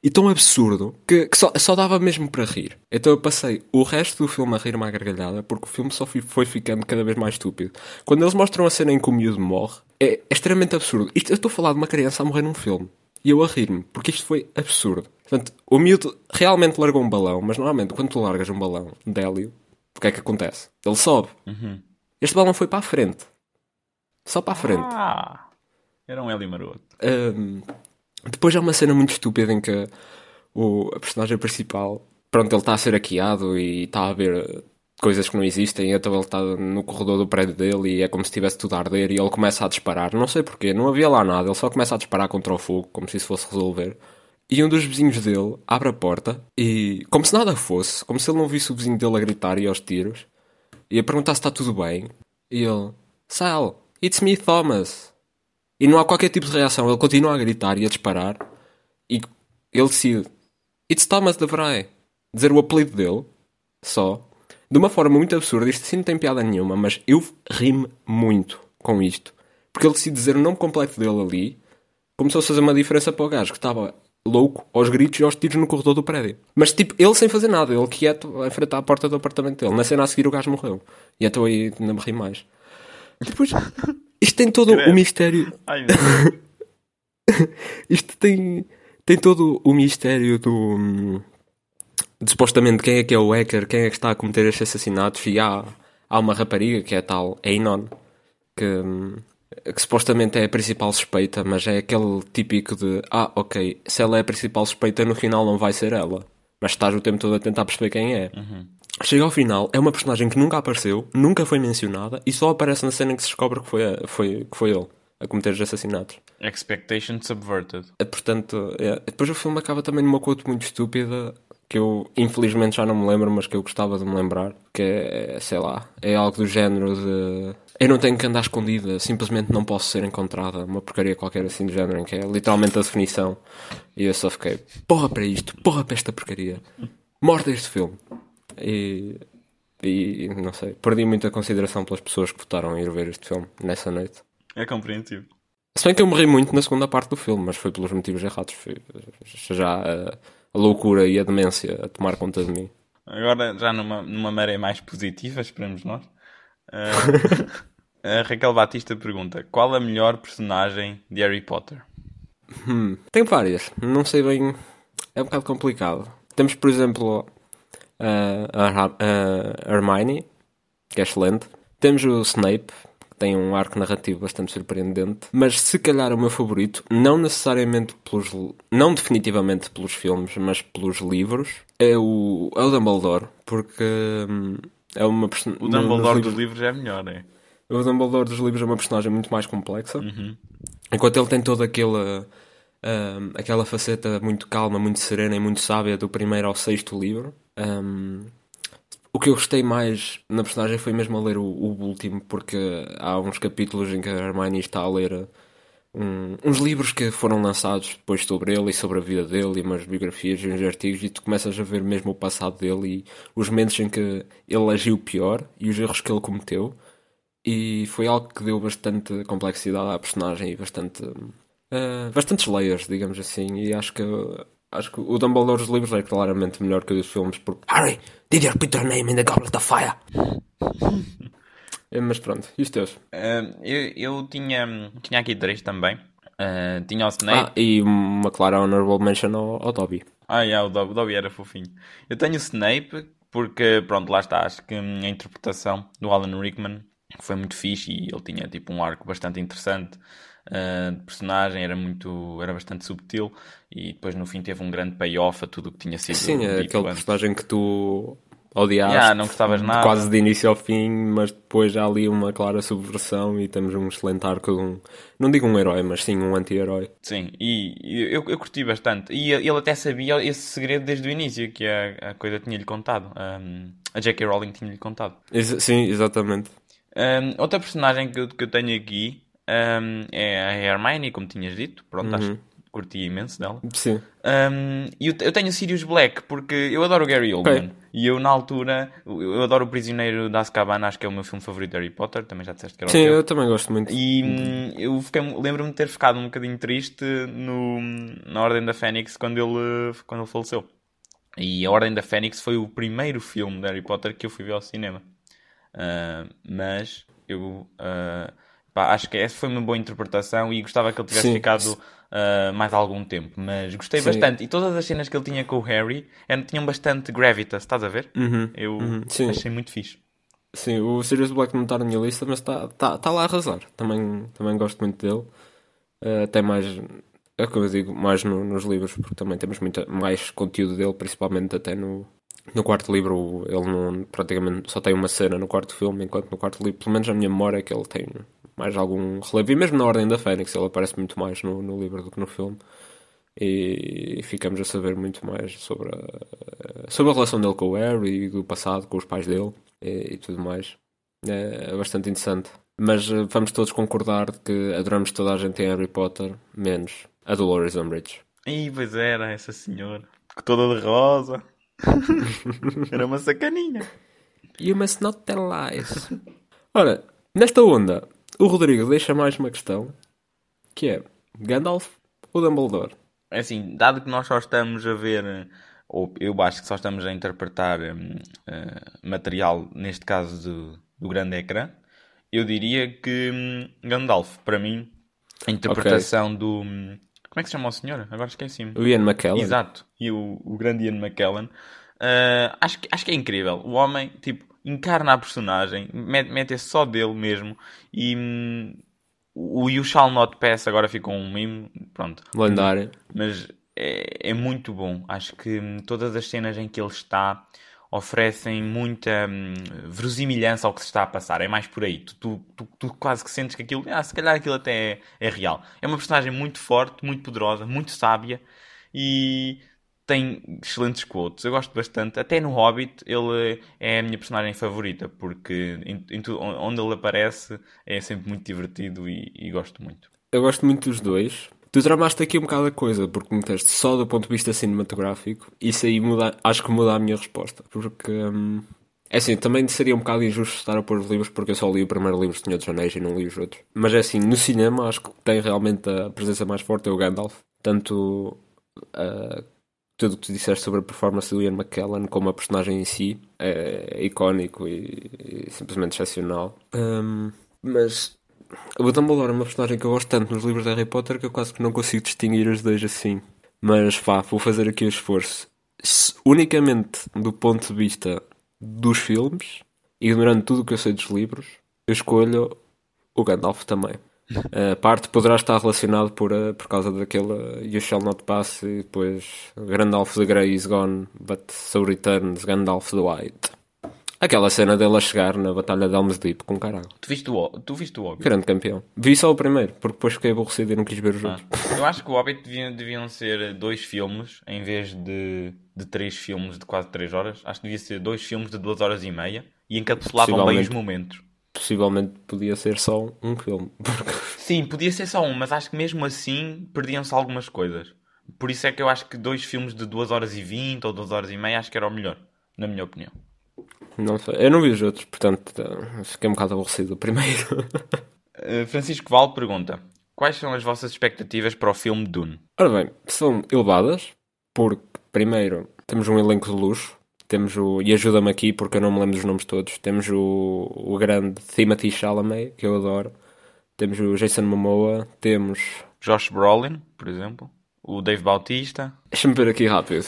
e tão absurdo que, que só, só dava mesmo para rir. Então eu passei o resto do filme a rir-me à gargalhada, porque o filme só fi- foi ficando cada vez mais estúpido. Quando eles mostram a cena em que o miúdo morre, é, é extremamente absurdo. Isto, eu estou a falar de uma criança a morrer num filme. E eu a rir-me, porque isto foi absurdo. Portanto, o miúdo realmente largou um balão, mas normalmente quando tu largas um balão de hélio, o que é que acontece? Ele sobe. Este balão foi para a frente. Só para a frente. Ah, era um Hélio Maroto. Um, depois há uma cena muito estúpida em que o, a personagem principal, pronto, ele está a ser hackeado e está a ver coisas que não existem, então ele está no corredor do prédio dele e é como se estivesse tudo a arder e ele começa a disparar. Não sei porquê, não havia lá nada, ele só começa a disparar contra o fogo, como se isso fosse resolver. E um dos vizinhos dele abre a porta e, como se nada fosse, como se ele não visse o vizinho dele a gritar e aos tiros, e a perguntar se está tudo bem. E ele, Sal, it's me, Thomas. E não há qualquer tipo de reação. Ele continua a gritar e a disparar. E ele decide: It's Thomas de Vrij. Dizer o apelido dele, só. De uma forma muito absurda. Isto assim não tem piada nenhuma, mas eu ri-me muito com isto. Porque ele decide dizer o nome completo dele ali. Começou a fazer uma diferença para o gajo que estava louco aos gritos e aos tiros no corredor do prédio. Mas tipo, ele sem fazer nada, ele quieto a enfrentar a porta do apartamento dele. Na cena a seguir o gajo morreu. E então aí ainda me ri mais. Depois, isto tem todo Credo. o mistério Ai, <laughs> isto tem, tem todo o mistério do. hum, de supostamente quem é que é o hacker, quem é que está a cometer estes assassinatos. E há, há uma rapariga que é a tal Anon, que, hum, que supostamente é a principal suspeita, mas é aquele típico de: ah, ok, se ela é a principal suspeita, no final não vai ser ela. Mas estás o tempo todo a tentar perceber quem é. Chega ao final, é uma personagem que nunca apareceu, nunca foi mencionada e só aparece na cena em que se descobre que foi, a- foi, que foi ele a cometer os assassinatos. Expectation subverted. É, Portanto, é. depois o filme acaba também numa quote muito estúpida que eu infelizmente já não me lembro, mas que eu gostava de me lembrar, que é, sei lá, é algo do género de eu não tenho que andar escondida, simplesmente não posso ser encontrada, uma porcaria qualquer assim do género, em que é literalmente a definição. E eu só fiquei, porra para isto, porra para esta porcaria, morta este filme. E, e não sei, perdi muita consideração pelas pessoas que votaram a ir ver este filme nessa noite. É compreensível. Se bem que eu morri muito na segunda parte do filme, mas foi pelos motivos errados. Foi já a, a loucura e a demência a tomar conta de mim. Agora, já numa, numa maré mais positiva, esperamos nós. ah, <laughs> a Raquel Batista pergunta: Qual a melhor personagem de Harry Potter? Hum, tem várias, não sei bem. É um bocado complicado. Temos, por exemplo, a, a, Hermione, que é excelente. Temos o Snape, que tem um arco narrativo bastante surpreendente. Mas se calhar o meu favorito, não necessariamente pelos. não definitivamente pelos filmes, mas pelos livros, é o, é o Dumbledore, porque. hum, é uma O Dumbledore livros- dos livros é melhor, é? o Dumbledore dos livros é uma personagem muito mais complexa. Enquanto ele tem toda aquela, ahm, aquela faceta muito calma, muito serena e muito sábia do primeiro ao sexto livro. Ahm, o que eu gostei mais na personagem foi mesmo a ler o, o último, porque há uns capítulos em que a Hermione está a ler um, uns livros que foram lançados depois sobre ele e sobre a vida dele, e umas biografias e uns artigos, e tu começas a ver mesmo o passado dele e os momentos em que ele agiu pior e os erros que ele cometeu. E foi algo que deu bastante complexidade à personagem e bastante. Uh, bastantes layers, digamos assim, e acho que acho que o Dumbledore dos livros é claramente melhor que o dos filmes porque Harry, did you put your name in the goblet of fire? É, mas pronto, e os teus? Uh, eu, eu tinha, tinha aqui três também. Uh, tinha o Snape. Ah, e uma clara honorable mention ao, ao Dobby. Ah, yeah, o Dobby, o Dobby era fofinho. Eu tenho o Snape, porque, pronto, lá está. Acho que a interpretação do Alan Rickman foi muito fixe e ele tinha tipo um arco bastante interessante uh, de personagem, era muito, era bastante subtil e depois no fim teve um grande payoff a tudo o que tinha sido. Sim, é aquele antes. personagem que tu odiaste yeah, não gostavas nada. quase de início ao fim, mas depois já ali uma clara subversão e temos um excelente arco de um, não digo um herói, mas sim um anti-herói. Sim, e eu, eu curti bastante. E ele até sabia esse segredo desde o início, que a, a coisa tinha-lhe contado. Um, a J.K. Rowling tinha-lhe contado. Ex sim, exatamente. Um, outra personagem que eu, que eu tenho aqui um, é a Hermione, como tinhas dito. Pronto, uhum. acho curti imenso dela. Sim. Um, e eu, eu, tenho Sirius Black, porque eu adoro o Gary Oldman. Okay. E eu, na altura, eu adoro O Prisioneiro da Azkaban, acho que é o meu filme favorito de Harry Potter. Também já disseste que era Sim, o Sim, eu também gosto muito. E hum, eu lembro-me de ter ficado um bocadinho triste no, na Ordem da Fênix quando ele, quando ele faleceu. E A Ordem da Fênix foi o primeiro filme de Harry Potter que eu fui ver ao cinema. Uh, mas eu uh, pá, acho que essa foi uma boa interpretação e gostava que ele tivesse Sim. ficado uh, mais algum tempo, mas gostei Sim. bastante. E todas as cenas que ele tinha com o Harry eram, tinham bastante gravitas, estás a ver? Uhum. Eu uhum. achei muito fixe. Sim, o Sirius Black não está na minha lista, mas está tá, tá lá a arrasar. Também, também gosto muito dele. Uh, até mais, é como eu digo, mais no, nos livros, porque também temos muito mais conteúdo dele, principalmente até no, no quarto livro. Ele não, praticamente só tem uma cena no quarto filme, enquanto no quarto livro, pelo menos a minha memória, é que ele tem mais algum relevo. E mesmo na Ordem da Fênix, ele aparece muito mais no, no livro do que no filme. E ficamos a saber muito mais sobre a, sobre a relação dele com o Harry e do passado, com os pais dele e, e tudo mais. É, é, bastante interessante. Mas uh, vamos todos concordar que adoramos toda a gente em Harry Potter, menos a Dolores Umbridge. Ih, pois era, essa senhora. Toda de rosa. <laughs> era uma sacaninha. You must not tell lies. Ora, nesta onda, o Rodrigo deixa mais uma questão, que é Gandalf ou Dumbledore? É assim, dado que nós só estamos a ver, ou eu acho que só estamos a interpretar uh, material, neste caso do, do grande ecrã, eu diria que um, Gandalf, para mim, a interpretação okay. do... Um, como é que se chama o senhor? Agora esqueci-me. O Ian McKellen. Exato. E o, o grande Ian McKellen. Uh, acho, que, acho que é incrível. O homem, tipo, encarna a personagem, mete só dele mesmo e hum, o You Shall Not Pass agora ficou um meme, pronto. Lendário. Mas é, é muito bom. Acho que hum, todas as cenas em que ele está oferecem muita hum, verosimilhança ao que se está a passar. É mais por aí. Tu, tu, tu, tu quase que sentes que aquilo, ah, se calhar aquilo até é, é real. É uma personagem muito forte, muito poderosa, muito sábia e tem excelentes quotes. Eu gosto bastante. Até no Hobbit, ele é a minha personagem favorita, porque em, em tudo, onde ele aparece é sempre muito divertido e, e, gosto muito. Eu gosto muito dos dois. Tu tramaste aqui um bocado a coisa, porque me teste só do ponto de vista cinematográfico. Isso aí muda, acho que muda a minha resposta. Porque. Hum, é assim, também seria um bocado injusto estar a pôr os livros porque eu só li o primeiro livro do Senhor dos Anéis e não li os outros. Mas é assim, no cinema acho que tem realmente a presença mais forte é o Gandalf. Tanto uh, tudo o que tu disseste sobre a performance do Ian McKellen como a personagem em si é, icónico e, e simplesmente excepcional. Um, mas o Dumbledore é uma personagem que eu gosto tanto nos livros de Harry Potter que eu quase que não consigo distinguir os dois assim. Mas vá, vou fazer aqui o esforço. Unicamente do ponto de vista dos filmes, ignorando tudo o que eu sei dos livros, eu escolho o Gandalf também. A parte poderá estar relacionado por, uh, por causa daquele You Shall Not Pass e depois Gandalf the Grey is gone, but so returns Gandalf the White. Aquela cena dele a chegar na Batalha de Helm's Deep com caralho. Tu viste o, tu viste o Hobbit? Grande campeão. Vi só o primeiro, porque depois fiquei aborrecido e não quis ver os Ah, outros. eu acho que o Hobbit deviam, deviam ser dois filmes em vez de, de três filmes de quase três horas. Acho que devia ser dois filmes de duas horas e meia e encapsulavam bem os momentos. Possivelmente podia ser só um filme. Porque <laughs> Sim, podia ser só um, mas acho que mesmo assim perdiam-se algumas coisas. Por isso é que eu acho que dois filmes de 2 horas e 20 ou 2 horas e meia acho que era o melhor, na minha opinião. não sei. Eu não vi os outros, portanto eh, fiquei um bocado aborrecido do primeiro. Uh, <laughs> Francisco Val pergunta: Quais são as vossas expectativas para o filme Dune? Ora bem, são elevadas, porque primeiro temos um elenco de luxo. Temos o. E ajuda-me aqui porque eu não me lembro dos nomes todos. Temos o, o grande Timothy Chalamet, que eu adoro. Temos o Jason Momoa. Temos. Josh Brolin, por exemplo, o Dave Bautista. Deixa-me ver aqui rápido.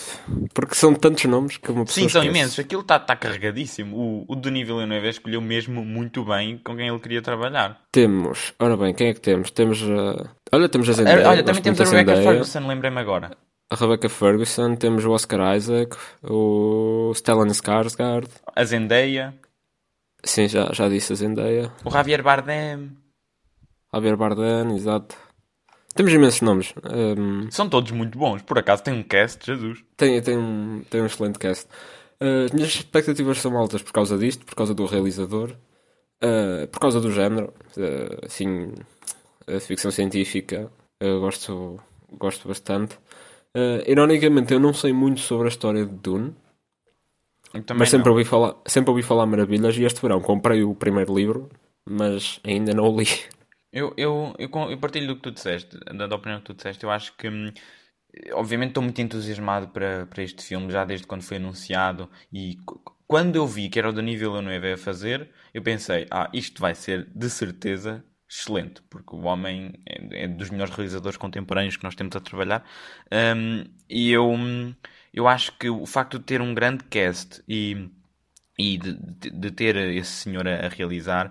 Porque são tantos nomes que uma pessoa. Sim, são esquece. imensos. Aquilo está tá carregadíssimo. O, o Denis Villeneuve escolheu mesmo muito bem com quem ele queria trabalhar. Temos. Ora bem, quem é que temos? Temos. a Olha, temos a Zendaya. Olha, também temos a Rebecca. Ferguson, lembrei-me agora. A Rebecca Ferguson. Temos o Oscar Isaac. O Stellan Skarsgård. A Zendaya, Sim, já, já disse a Zendaya. o Javier Bardem. Javier Bardem, exato. Temos imensos nomes. Hum, São todos muito bons. Por acaso tem um cast, Jesus. tem, tem, um, tem um excelente cast. Uh, as minhas expectativas são altas por causa disto, por causa do realizador, uh, por causa do género. Uh, assim, a ficção científica, eu gosto, gosto bastante. Uh, ironicamente, eu não sei muito sobre a história de Dune, mas sempre não. ouvi, falar, sempre ouvi falar maravilhas. E este verão comprei o primeiro livro, mas ainda não o li. Eu, eu, eu, eu partilho do que tu disseste, da, da opinião que tu disseste. Eu acho que, hum, obviamente, estou muito entusiasmado para, para este filme, já desde quando foi anunciado. E qu- quando eu vi que era o Denis Villeneuve a fazer, eu pensei: ah, isto vai ser de certeza excelente, porque o homem é, é dos melhores realizadores contemporâneos que nós temos a trabalhar. Hum, e eu, eu acho que o facto de ter um grande cast e e de, de- de ter esse senhor a, a realizar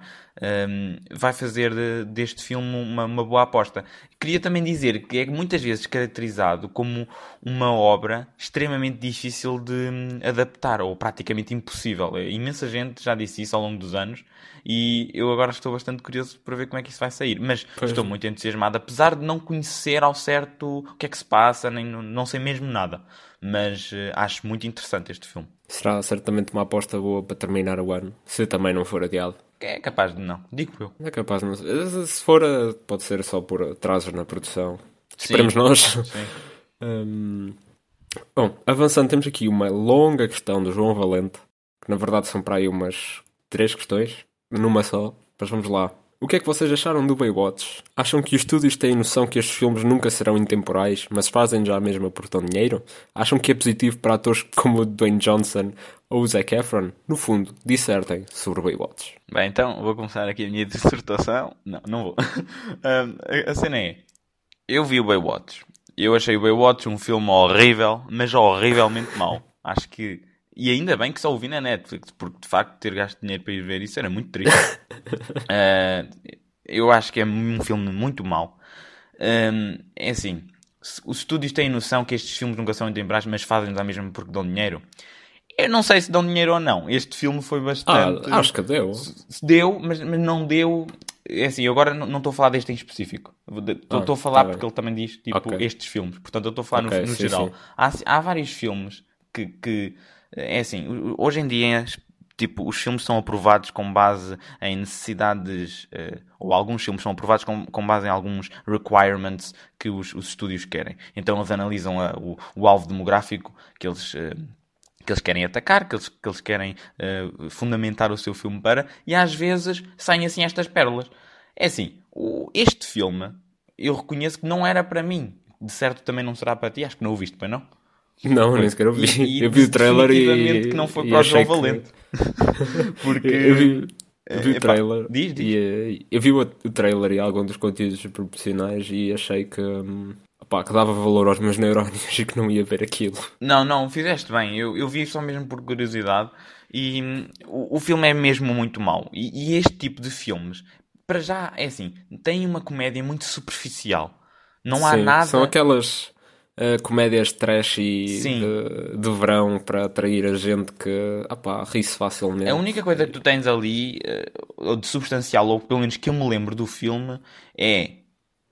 hum, vai fazer de- deste filme uma, uma boa aposta. Queria também dizer que é muitas vezes caracterizado como uma obra extremamente difícil de hum, adaptar ou praticamente impossível. Imensa gente já disse isso ao longo dos anos e eu agora estou bastante curioso para ver como é que isso vai sair. Mas Pois. estou muito entusiasmado, apesar de não conhecer ao certo o que é que se passa, nem não, não sei mesmo nada. Mas eh, acho muito interessante este filme. Será certamente uma aposta boa para terminar o ano, se também não for adiado. É capaz de não, digo eu. É capaz, não sei. Se for, eh, pode ser só por atrasos na produção. Sim. Esperemos nós. Sim. <laughs> Hum, Bom, avançando, temos aqui uma longa questão do João Valente, que na verdade são para aí umas três questões, numa só. Mas vamos lá. O que é que vocês acharam do Baywatch? Acham que os estúdios têm noção que estes filmes nunca serão intemporais, mas fazem já a mesma por tão dinheiro? Acham que é positivo para atores como o Dwayne Johnson ou o Zac Efron? No fundo, dissertem sobre Baywatch. Bem, então vou começar aqui a minha <laughs> dissertação. Não, não vou. <laughs> A- a cena é: eu vi o Baywatch. Eu achei o Baywatch um filme horrível, mas horrivelmente mau. Acho que. E ainda bem que só o vi na Netflix, porque de facto ter gasto dinheiro para ir ver isso era muito triste. Ah, <laughs> eu acho que é um filme muito mau. Ahm, é assim: os estúdios têm noção que estes filmes nunca são intemporais, mas fazem-nos a mesma porque dão dinheiro. Eu não sei se dão dinheiro ou não. Este filme foi Ah, bastante. acho que deu. Se deu, mas, mas não deu. É assim, eu agora não estou a falar deste em específico. Estou Ah, a falar tá porque bem. ele também diz tipo Ok. estes filmes. Portanto, eu estou a falar no- Ok, no, sim, geral. sim. Há, há vários filmes que, que. É assim, hoje em dia. Tipo, os filmes são aprovados com base em necessidades, eh, ou alguns filmes são aprovados com, com base em alguns requirements que os, os estúdios querem. Então eles analisam a- o, o alvo demográfico que eles, eh, que eles querem atacar, que eles, que eles querem eh, fundamentar o seu filme para, e às vezes saem assim estas pérolas. É assim, o- este filme, eu reconheço que não era para mim. De certo também não será para ti, acho que não o viste, pois não? Não, nem sequer eu vi. E- e eu vi o trailer e. que não foi para o João que- Valente. <laughs> Porque... Eu vi, eu vi o Epá, trailer. diz, diz. E, eh, eu vi o, o trailer e algum dos conteúdos proporcionais e achei que, hum, opá, que dava valor aos meus neurónios <laughs> e que não ia ver aquilo. Não, não, fizeste bem. Eu, eu vi só mesmo por curiosidade. E hum, o, o filme é mesmo muito mau. E, e este tipo de filmes, para já, é assim, tem uma comédia muito superficial. Não há Sim, nada. São aquelas. Uh, comédias trash e de, de verão para atrair a gente que opá, ri-se facilmente. A única coisa que tu tens ali, eh, de substancial, ou pelo menos que eu me lembro do filme, é.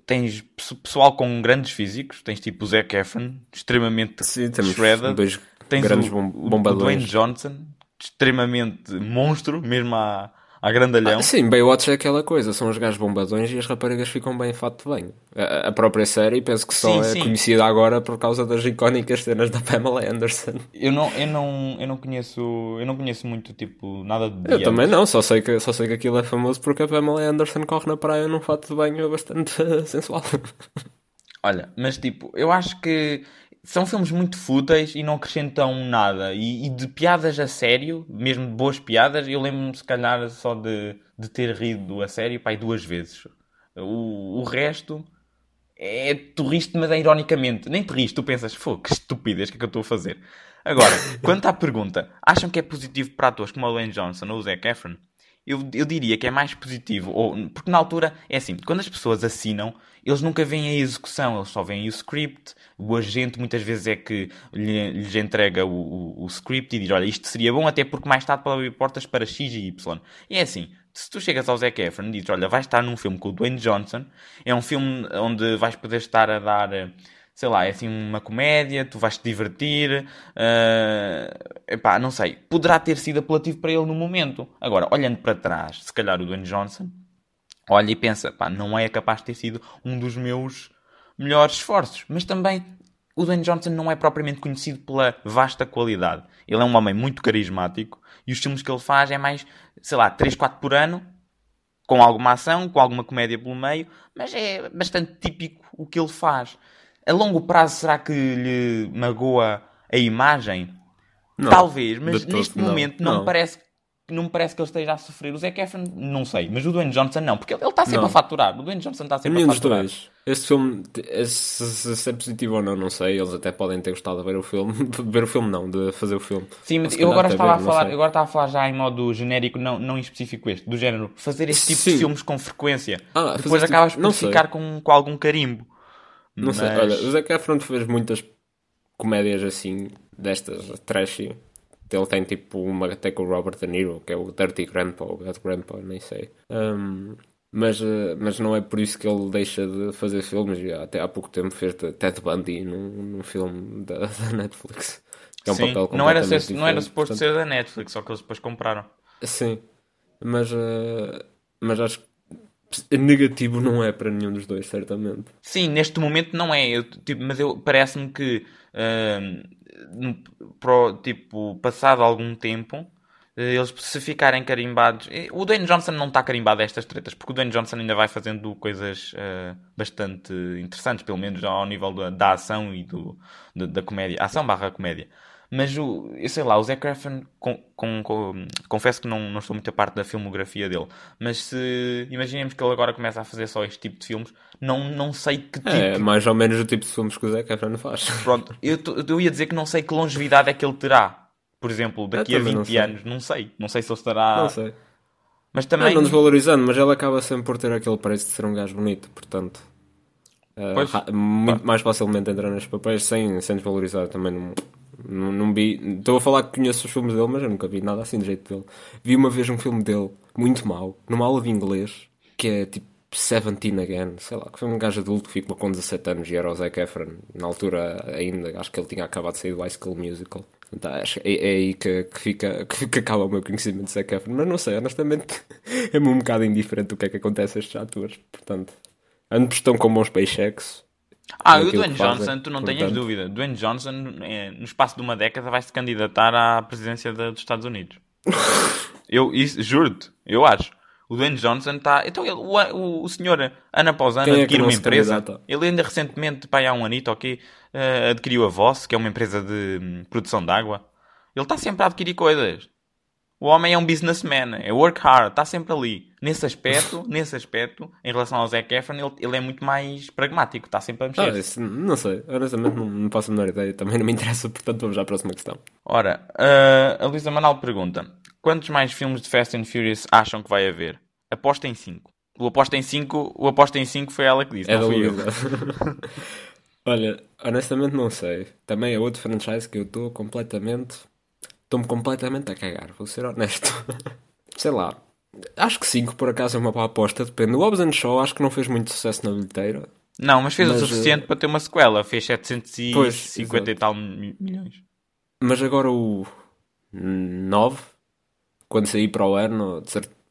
Tens pe- pessoal com grandes físicos, tens tipo o Zac Efron, extremamente Sim, shredded. dois Tens grandes o, o-. Dwayne Johnson, extremamente monstro, mesmo à, à grandalhão. Ah, sim, Baywatch é aquela coisa, são os gajos bombadões e as raparigas ficam bem em fato de banho. A, a própria série penso que só Sim, é sim. conhecida agora por causa das icónicas cenas da Pamela Anderson. Eu não, eu não, eu não conheço, eu não conheço muito tipo nada de Eu também não, só sei, que, só sei que aquilo é famoso porque a Pamela Anderson corre na praia num fato de banho bastante <laughs> sensual. Olha, mas tipo, eu acho que são filmes muito fúteis e não acrescentam nada. E, e de piadas a sério, mesmo de boas piadas, eu lembro-me se calhar só de, de ter rido a sério, pai, duas vezes. O, o resto é tu riste, mas é ironicamente. Nem te tu pensas, pô, que estupidez, que é que eu estou a fazer? Agora, quanto à pergunta, acham que é positivo para atores como o Wayne Johnson ou o Zac Efron? Eu, eu diria que é mais positivo, ou, porque na altura, é assim, quando as pessoas assinam, eles nunca veem a execução, eles só veem o script, o agente muitas vezes é que lhe- lhes entrega o, o- o script e diz, olha, isto seria bom até porque mais tarde pode abrir portas para X e Y. E é assim, se tu chegas ao Zac Efron e dizes, olha, vais estar num filme com o Dwayne Johnson, é um filme onde vais poder estar a dar... sei lá, é assim uma comédia, tu vais te divertir, eh, epá, não sei, poderá ter sido apelativo para ele no momento. Agora, olhando para trás, se calhar o Dwayne Johnson, olha e pensa, pá, não é capaz de ter sido um dos meus melhores esforços, mas também o Dwayne Johnson não é propriamente conhecido pela vasta qualidade. Ele é um homem muito carismático e os filmes que ele faz é mais, sei lá, 3, 4 por ano, com alguma ação, com alguma comédia pelo meio, mas é bastante típico o que ele faz. A longo prazo, será que lhe magoa a imagem? Não, Talvez, mas de todo neste não. momento não, Não. Me parece, não me parece que ele esteja a sofrer. O Zac Efron, não sei, mas o Dwayne Johnson não, porque ele ele está sempre Não. a faturar. O Dwayne Johnson está sempre a dos faturar. dois. Este filme, se, é positivo ou não, não sei. Eles até podem ter gostado de ver o filme. <laughs> De ver o filme, não, de fazer o filme. Sim, mas eu agora estava, a ver, falar, agora estava a falar já em modo genérico, não, não em específico este, do género. Fazer este tipo de Sim. filmes com frequência. Ah, Depois tipo- acabas por não sei. ficar com, com algum carimbo. Não sei, Mas- olha, o Zac Efron fez muitas comédias assim, destas, trashy. Ele tem tipo uma até com o Robert De Niro, que é o Dirty Grandpa, ou Bad Grandpa, nem sei. Um, mas, eh, mas não é por isso que ele deixa de fazer filmes. Até há pouco tempo fez Ted Bundy num, num filme da, <laughs> da Netflix. Que é um Sim, papel não era, ser- não era suposto portanto- ser da Netflix, só que eles depois compraram. Sim, mas, eh, mas acho que negativo não é para nenhum dos dois, certamente. Sim, neste momento não é. Eu, tipo, mas parece-me que pro- tipo, passado algum tempo, eh, eles se ficarem carimbados. eh, O Dwayne Johnson não está carimbado a estas tretas, porque o Dwayne Johnson ainda vai fazendo coisas eh, bastante interessantes, pelo menos ao nível da, da ação e do, da, da comédia. Ação barra comédia. Mas o, eu sei lá, o Zac Efron, com, com- com- confesso que não, não estou muito a parte da filmografia dele, mas se imaginemos que ele agora começa a fazer só este tipo de filmes, não, não sei que tipo É mais ou menos o tipo de filmes que o Zac Efron faz. Pronto, eu, eu ia dizer que não sei que longevidade é que ele terá. Por exemplo, daqui a também 20 não anos, não sei. Não sei se ele estará. Não sei. Mas Não, também. não desvalorizando, mas ele acaba sempre por ter aquele preço de ser um gajo bonito, portanto. ra- muito mais facilmente entrar nos papéis sem, sem desvalorizar também. Não, não, não vi. Estou a falar que conheço os filmes dele, mas eu nunca vi nada assim do jeito dele. Vi uma vez um filme dele, muito mau, numa aula de inglês, que é tipo Seventeen Again, sei lá, que foi um gajo adulto que ficou com 17 anos e era o Zac Efron. Na altura ainda, acho que ele tinha acabado de sair do High School Musical. Portanto, acho é, é aí que, que fica, que, que acaba o meu conhecimento de Zac Efron. Mas não sei, honestamente, <laughs> é-me um bocado indiferente do que é que acontece a estes atores. Portanto, ambos estão com bons paychecks. Ah, o naquilo Dwayne que fazem, Johnson, tu não tenhas portanto. dúvida. Dwayne Johnson, é, no espaço de uma década, vai se candidatar à presidência dos Estados Unidos. <laughs> eu juro-te, eu acho. O Dwayne Johnson está. Então, ele, o, o, o senhor, ano após ano, Quem é adquire não uma empresa. candidata? Ele ainda recentemente, pá, há um anito, ok, eh, adquiriu a Voss, que é uma empresa de hum, produção de água. Ele está sempre a adquirir coisas. O homem é um businessman, é work hard, está sempre ali. Nesse aspecto, <laughs> nesse aspecto, em relação ao Zac Efron, ele, ele é muito mais pragmático, está sempre a Ah, mexer. isso, não sei, honestamente não, não faço a menor ideia, também não me interessa, portanto vamos à próxima questão. Ora, eh, a Luísa Manal pergunta: quantos mais filmes de Fast and Furious acham que vai haver? Aposta em 5. O aposta em 5, o aposta em 5 foi ela que disse, É não fui eu. <laughs> Olha, honestamente não sei. Também é outro franchise que eu estou completamente. Estou-me completamente a cagar, vou ser honesto. <laughs> sei lá. Acho que 5 por acaso é uma boa aposta, depende. O Hobbs and Shaw acho que não fez muito sucesso na bilheteira. Não, mas fez Mas, o suficiente eh, para ter uma sequela. Fez 750 Pois, e tal mi- milhões. Mas agora o 9, quando sair para o ano,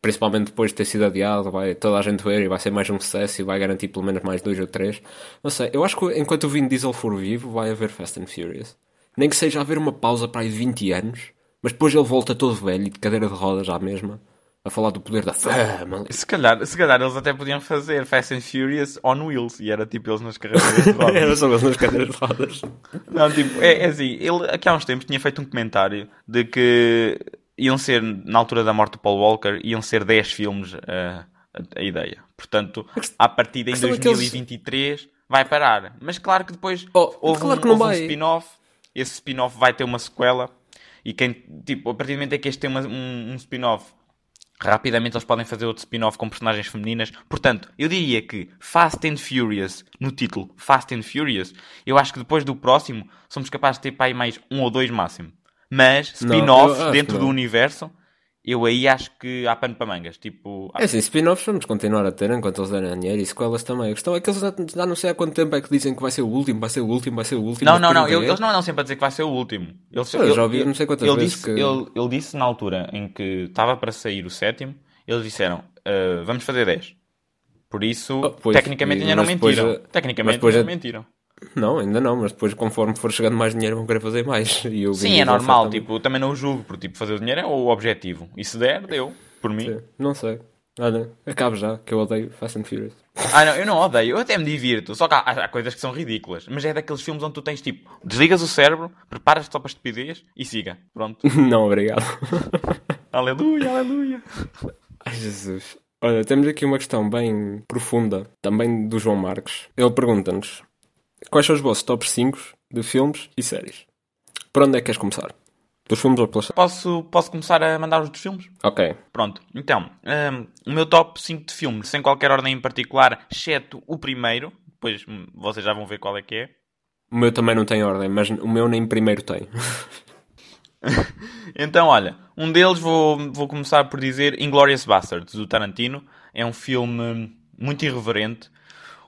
principalmente depois de ter sido adiado, vai toda a gente ver e vai ser mais um sucesso e vai garantir pelo menos mais dois ou três. Não sei, eu acho que enquanto o Vin Diesel for vivo, vai haver Fast and Furious. Nem que seja haver uma pausa para aí de 20 anos, mas depois ele volta todo velho e de cadeira de rodas à mesma, a falar do poder da fama. Se calhar, se calhar eles até podiam fazer Fast and Furious on wheels e era tipo eles nas carreiras de <laughs> rodas. Era só eles nas cadeiras de rodas. Não, tipo, é, é assim, ele aqui há uns tempos tinha feito um comentário de que iam ser, na altura da morte do Paul Walker, iam ser 10 filmes eh, a, a ideia. Portanto, à partida em questão é que eles- 2023 vai parar. Mas claro que depois Oh, houve, claro um, um spin-off, esse spin-off vai ter uma sequela e quem, tipo, a partir do momento em que este tem uma- um, um spin-off Rapidamente eles podem fazer outro spin-off com personagens femininas. Portanto, eu diria que Fast and Furious, no título Fast and Furious, eu acho que depois do próximo somos capazes de ter para aí mais um ou dois máximo. Mas spin-offs acho dentro do universo, eu aí acho que há pano para mangas. Tipo, É assim, spin-offs vamos continuar a ter enquanto eles derem dinheiro e sequelas também. A questão é que eles já, não sei há quanto tempo é que dizem que vai ser o último, vai ser o último, vai ser o último. Não, não, não. eu-. Eles não andam sempre a dizer que vai ser o último. Ele, Eu já ouvi não sei quantas ele vezes disse, que- ele, ele disse na altura em que estava para sair o sétimo, eles disseram, "Ah, vamos fazer 10. Por isso, Oh, pois, tecnicamente ainda não mentiram. eh, Tecnicamente depois ainda eh, mentiram. Não, ainda não, mas depois conforme for chegando mais dinheiro vão querer fazer mais. E eu Sim, é normal. Tipo, também não o julgo, porque tipo, fazer o dinheiro é o objetivo. E se der, deu. Por mim. Não sei. Olha, acabe já, que eu odeio Fast and Furious. Ah, não, eu não odeio. Eu até me divirto. Só que há, há coisas que são ridículas. Mas é daqueles filmes onde tu tens tipo, desligas o cérebro, preparas-te só para estupidez e siga. Pronto. <laughs> não, obrigado. <laughs> aleluia, aleluia. Ai, Jesus. Olha, temos aqui uma questão bem profunda, também do João Marques. Ele pergunta-nos: Quais são os vossos top 5 de filmes e séries? Por onde é que queres começar? Dos filmes ou pelas séries? Posso, posso começar a mandar os dos filmes? Ok. Pronto, então, hum, o meu top 5 de filmes, sem qualquer ordem em particular, exceto o primeiro, depois hum, vocês já vão ver qual é que é. O meu também não tem ordem, mas o meu nem primeiro tem. <laughs> Então, olha, um deles vou, vou começar por dizer Inglourious Basterds, do Tarantino. É um filme muito irreverente,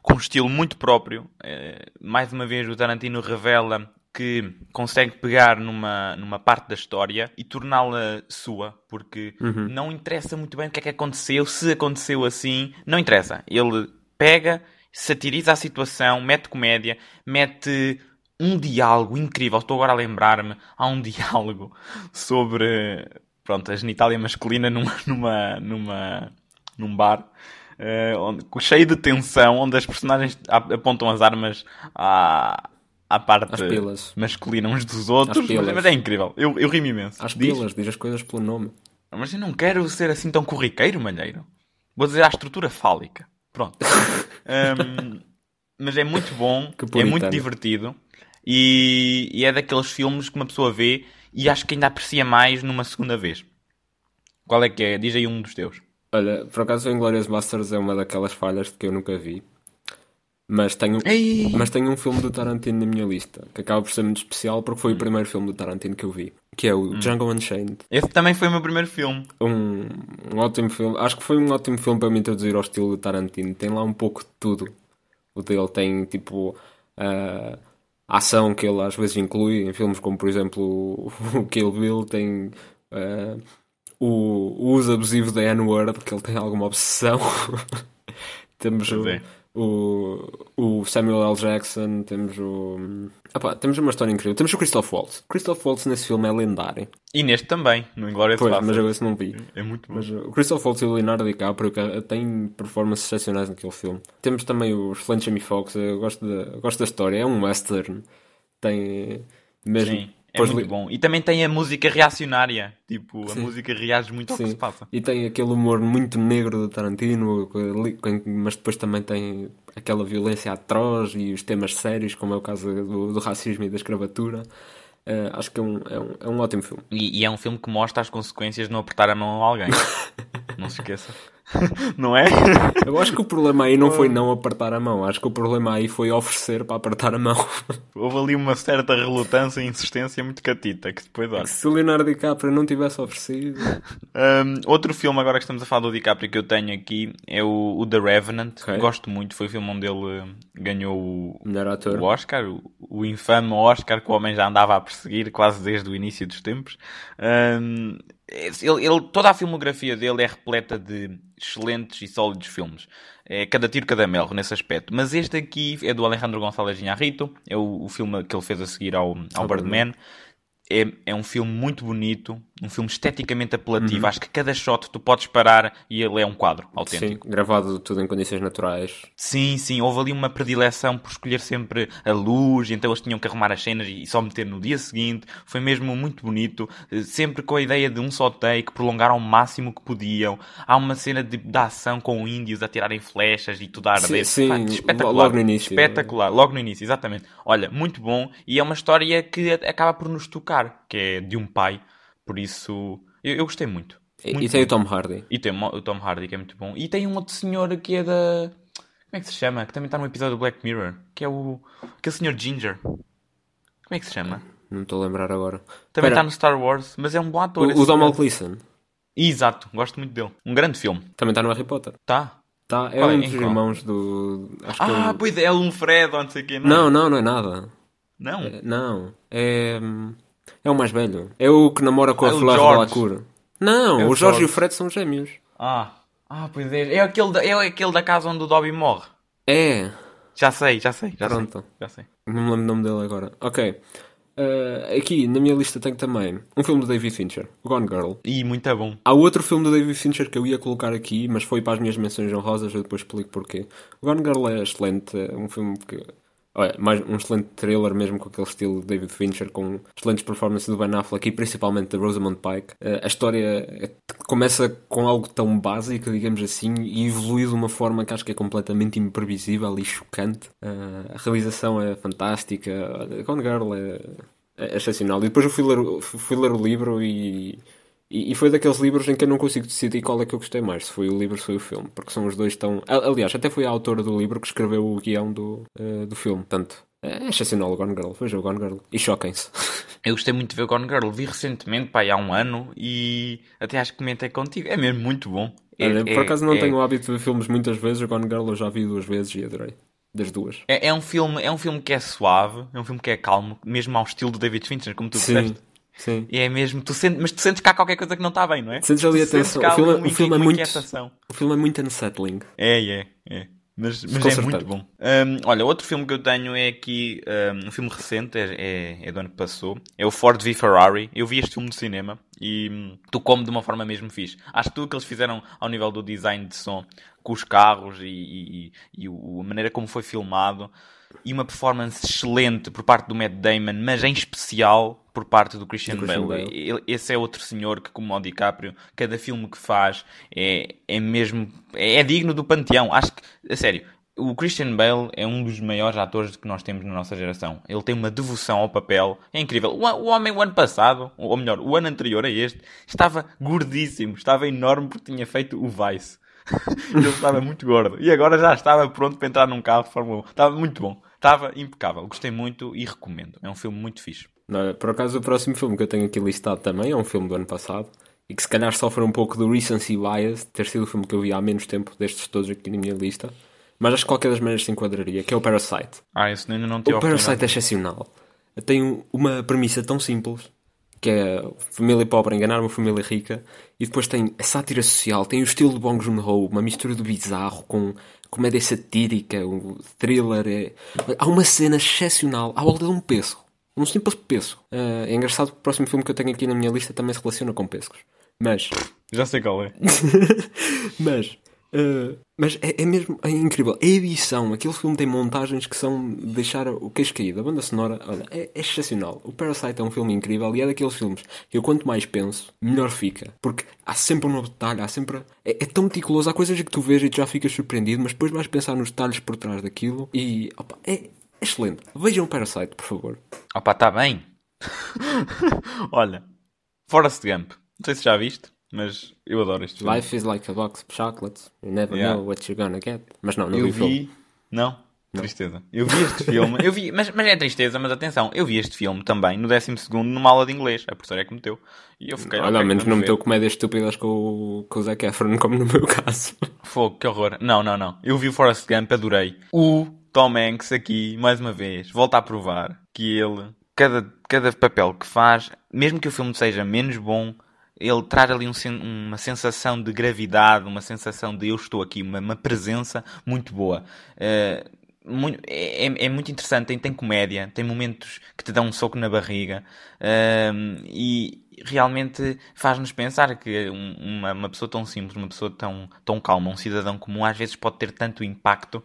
com um estilo muito próprio. Eh, mais uma vez, o Tarantino revela que consegue pegar numa, numa parte da história e torná-la sua, porque não interessa muito bem o que é que aconteceu, se aconteceu assim, não interessa. Ele pega, satiriza a situação, mete comédia, mete um diálogo incrível. Estou agora a lembrar-me, há um <laughs> diálogo sobre pronto, a genitália masculina numa, numa, numa, num bar. Onde- cheio de tensão, onde as personagens ap- apontam as armas à, à parte masculina uns dos outros, mas, mas é incrível. Eu, eu rimo imenso. Às Diz. pilas, diz as coisas pelo nome. Mas eu não quero ser assim tão corriqueiro, malheiro. Vou dizer à estrutura fálica. Pronto. <laughs> Hum, mas é muito bom, <laughs> é muito divertido e, e é daqueles filmes que uma pessoa vê e acho que ainda aprecia mais numa segunda vez. Qual é que é? Diz aí um dos teus. Olha, por acaso o Inglourious Basterds é uma daquelas falhas que eu nunca vi. Mas tenho, Ei! mas tenho um filme do Tarantino na minha lista, que acaba por ser muito especial porque foi o primeiro filme do Tarantino que eu vi, que é o Django Unchained. Esse também foi o meu primeiro filme. Um, um ótimo filme, acho que foi um ótimo filme para me introduzir ao estilo do Tarantino. Tem lá um pouco de tudo. O dele tem tipo a a ação que ele às vezes inclui em filmes como por exemplo o, <laughs> o Kill Bill, tem ah, o, o uso abusivo da N-word, que ele tem alguma obsessão. <laughs> temos o, é. o, o Samuel L. Jackson, temos o. Epá, temos uma história incrível. Temos o Christoph Waltz. Christoph Waltz nesse filme é lendário. E neste também, no Inglourious Pois, mas eu esse não vi. É muito bom. Mas o Christoph Waltz e o Leonardo DiCaprio têm performances excepcionais naquele filme. Temos também o excelente Jamie Foxx, eu gosto da, eu gosto da história, é um western. Tem mesmo. Sim, é Depois muito li- bom. E também tem a música reacionária. Tipo, a Sim. música reage muito ao que Sim. se passa. E tem aquele humor muito negro do Tarantino, mas depois também tem aquela violência atroz e os temas sérios, como é o caso do, do racismo e da escravatura. Uh, acho que é um, é, um, é um ótimo filme. E, e é um filme que mostra as consequências de não apertar a mão a alguém. <laughs> não se esqueça. <laughs> não é? <laughs> Eu acho que o problema aí não foi não apertar a mão, acho que o problema aí foi oferecer para apertar a mão. <laughs> Houve ali uma certa relutância e insistência muito catita, que depois olha. Se o Leonardo DiCaprio não tivesse oferecido. Um, outro filme, agora que estamos a falar do DiCaprio, que eu tenho aqui é o, o The Revenant. Ok. Gosto muito, foi o filme onde ele eh, ganhou o, Melhor ator. o Oscar, o, o infame Oscar que o homem já andava a perseguir quase desde o início dos tempos. Um, ele, ele- toda a filmografia dele é repleta de excelentes e sólidos filmes. É cada tiro, cada mel nesse aspecto. Mas este aqui é do Alejandro González Iñárritu. É o, o filme que ele fez a seguir ao, ao Birdman. É, é um filme muito bonito, um filme esteticamente apelativo. Acho que cada shot tu podes parar e ele é um quadro Sim, autêntico. gravado tudo em condições naturais. Sim, sim, houve ali uma predileção por escolher sempre a luz, então eles tinham que arrumar as cenas e só meter no dia seguinte. Foi mesmo muito bonito, eh, sempre com a ideia de um só take, prolongar ao máximo que podiam. Há uma cena de, de ação com índios a tirarem flechas e tudo a arder. Sim, sim, espetacular. logo no início. Espetacular, logo no início, exatamente. Olha, muito bom e é uma história que acaba por nos tocar, que é de um pai, por isso eu, eu gostei muito. E, Muito e tem o. Tom Hardy. E tem o Tom Hardy, que é muito bom. E tem um outro senhor que é da. Como é que se chama? Que também está no episódio do Black Mirror. Que é o. Aquele senhor Ginger. Como é que se chama? Não estou a lembrar agora. Também está no Star Wars, mas é um bom ator. o. Donald Gleason Exato, gosto muito dele. Um grande filme. também está no Harry Potter. Tá? Tá, é Qual é? um dos irmãos do. Acho que é Ah, o... pois é, um Fred ou não sei o quê. Não, não, não é nada. Não? É- Não, é. É o mais velho. É o que namora com É a George. Delacour. Não, É o o Jorge e o. Fred são gêmeos. Ah. Ah, pois é. É aquele da, é aquele da casa onde o Dobby morre. É, Já sei, já sei. Já Pronto. sei. Já sei. não me lembro o nome dele agora. Ok. Uh, aqui na minha lista tenho também um filme do David Fincher, Gone Girl. E muito bom. Há outro filme do David Fincher que eu ia colocar aqui, mas foi para as minhas menções honrosas, eu depois explico porquê. O Gone Girl é excelente, é um filme que. Olha, mais um excelente thriller mesmo com aquele estilo de David Fincher, com excelentes performances do Ben Affleck e principalmente da Rosamund Pike. Eh, a história é- começa com algo tão básico, digamos assim, e evolui de uma forma que acho que é completamente imprevisível e chocante. Eh, a realização é fantástica, olha, Gone Girl é, é excepcional. E depois eu fui ler, fui ler o livro e, e, e foi daqueles livros em que eu não consigo decidir qual é que eu gostei mais, se foi o livro ou se foi o filme, porque são os dois tão. Aliás, até foi a autora do livro que escreveu o guião do, eh, do filme, portanto. É excepcional o Gone Girl, veja o Gone Girl. E choquem-se. <laughs> Eu gostei muito de ver o Gone Girl. Vi recentemente, pá, há um ano e até acho que comentei contigo. É mesmo muito bom. É, Olha, é- por acaso não é- tenho o hábito de ver filmes muitas vezes, o Gone Girl eu já vi duas vezes e adorei. Das duas. É, é um filme, é um filme que é suave, é um filme que é calmo, mesmo ao estilo do David Fincher, como tu Sim, disseste. Sim. E é mesmo, tu sentes, mas tu sentes cá qualquer coisa que não está bem, não é? Sentes ali Tu a tensão. O filme- ali o filme é muito-. O filme é muito unsettling. É, é, é. Mas, mas é Desconcertante. muito bom. Hum, olha, outro filme que eu tenho é aqui, hum, um filme recente, é, é, é do ano que passou. É o Ford v Ferrari. Eu vi este filme no cinema e hum, tocou-me de uma forma mesmo fixe. Acho que tudo que eles fizeram ao nível do design de som, com os carros e, e- e- e a maneira como foi filmado, e uma performance excelente por parte do Matt Damon, mas em especial por parte do Christian, Do Christian Bale. Bale. Esse é outro senhor que, como o DiCaprio, cada filme que faz é, é mesmo. É, é digno do panteão. Acho que, a sério, o Christian Bale é um dos maiores atores que nós temos na nossa geração. Ele tem uma devoção ao papel. É incrível. O, o homem, o ano passado, ou melhor, o ano anterior a este, estava gordíssimo, estava enorme porque tinha feito o Vice. <laughs> Ele estava muito gordo. E agora já estava pronto para entrar num carro de Fórmula 1. Estava muito bom. Estava impecável. Gostei muito e recomendo. É um filme muito fixe. Não, por acaso, o próximo filme que eu tenho aqui listado também é um filme do ano passado e que se calhar sofre um pouco do recency bias, de ter sido o filme que eu vi há menos tempo destes todos aqui na minha lista, mas acho que qualquer das maneiras se enquadraria, que é o Parasite. Ah, esse ainda não O. Parasite é excepcional. Tem um- uma premissa tão simples, que é família pobre enganar uma família rica, e depois tem a sátira social, tem o estilo de Bong Joon-ho, uma mistura do bizarro com comédia satírica, o thriller. É... Há uma cena excepcional à volta de um pêssego. Um simples pêssego. Ah, é engraçado que o próximo filme que eu tenho aqui na minha lista também se relaciona com pêssegos. Mas Já sei qual é. <laughs> mas, eh, mas é, é mesmo é incrível. A edição, aquele filme tem montagens que são de deixar o queixo caído. A banda sonora, olha, é, é excepcional. O Parasite é um filme incrível e é daqueles filmes que eu quanto mais penso, melhor fica. Porque há sempre um detalhe, há sempre. É, é tão meticuloso, há coisas que tu vês e tu já ficas surpreendido, mas depois vais pensar nos detalhes por trás daquilo e opa, é, é excelente. Vejam o Parasite, por favor. Opa, está bem. <laughs> Olha, Forrest Gump. Não sei se já viste, Mas eu adoro este filme. Life is like a box of chocolates. You never Yeah. know what you're gonna get. Mas não, não Eu vi vi. Não? Tristeza. Eu vi este filme. Eu vi... <laughs> mas, mas é tristeza, mas atenção. Eu vi este filme também no 12 numa aula de inglês. A professora é que meteu. E eu fiquei. Olha, ao menos não meteu comédias estúpidas com, o- com o Zac Efron, como no meu <laughs> caso. Fogo, que horror. Não, não, não. Eu vi o Forrest Gump, adorei. O Tom Hanks aqui, mais uma vez, volta a provar que ele, cada, cada papel que faz, mesmo que o filme seja menos bom, ele traz ali um uma sensação de gravidade, uma sensação de eu estou aqui, uma, uma presença muito boa. Eh, muito- é, é- é muito interessante, tem, tem comédia, tem momentos que te dão um soco na barriga ehm, e realmente faz-nos pensar que um- uma, uma pessoa tão simples, uma pessoa tão, tão calma, um cidadão comum, às vezes pode ter tanto impacto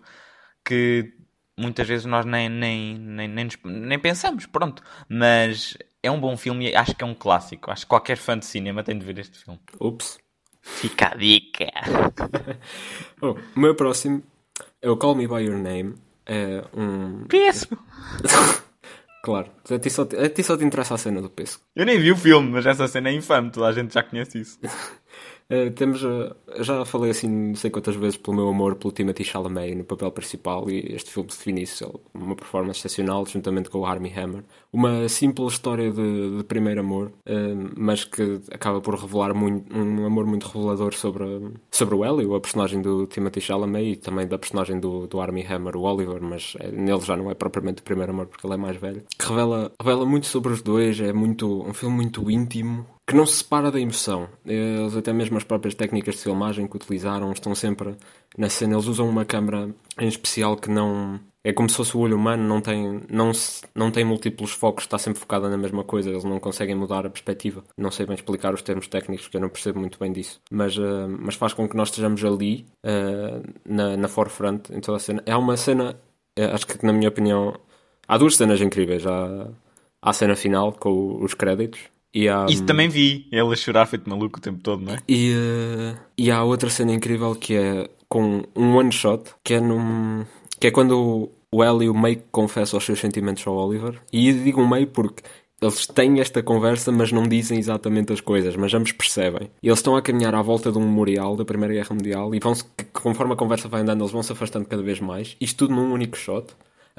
que muitas vezes nós nem, nem, nem, nem, nem pensamos, pronto. Mas é um bom filme e acho que é um clássico. Acho que qualquer fã de cinema tem de ver este filme. Ups. Fica a dica! <laughs> Oh, o meu próximo é o Call Me By Your Name. É um. Péssimo! <laughs> Claro, a ti, só te, a ti só te interessa a cena do pesco. Eu nem vi o filme, mas essa cena é infame, toda a gente já conhece isso. <laughs> Eh, temos, eh, já falei assim não sei quantas vezes pelo meu amor pelo Timothy Chalamet no papel principal e este filme define isso, Ele- uma performance excepcional juntamente com o Armie Hammer. Uma simples história de, de primeiro amor, eh, mas que acaba por revelar muito, um amor muito revelador sobre, sobre o Ellie, a personagem do Timothy Chalamet e também da personagem do, do Armie Hammer, o Oliver, mas eh, nele já não é propriamente o primeiro amor porque ele é mais velho. Que revela, revela muito sobre os dois, é muito, um filme muito íntimo, que não se separa da emoção. Eles, até mesmo as próprias técnicas de filmagem que utilizaram, estão sempre na cena. Eles usam uma câmera em especial que não. É como se fosse o olho humano, não tem, não, se- não tem múltiplos focos, está sempre focada na mesma coisa, eles não conseguem mudar a perspectiva. Não sei bem explicar os termos técnicos, que eu não percebo muito bem disso. Mas, eh, mas faz com que nós estejamos ali, eh, na, na forefront, em toda a cena. É uma cena, eh, acho que na minha opinião, há duas cenas incríveis. Há, há a cena final com os créditos. E há, Isso também vi. Ele a chorar feito maluco o tempo todo, não é? e, e há outra cena incrível que é com um one shot, que é num. que é quando o Ellie e o May confessa os seus sentimentos ao Oliver. E digo May porque eles têm esta conversa, mas não dizem exatamente as coisas, mas ambos percebem. E eles estão a caminhar à volta de um memorial da Primeira Guerra Mundial e vão-se, conforme a conversa vai andando, eles vão se afastando cada vez mais. Isto tudo num único shot.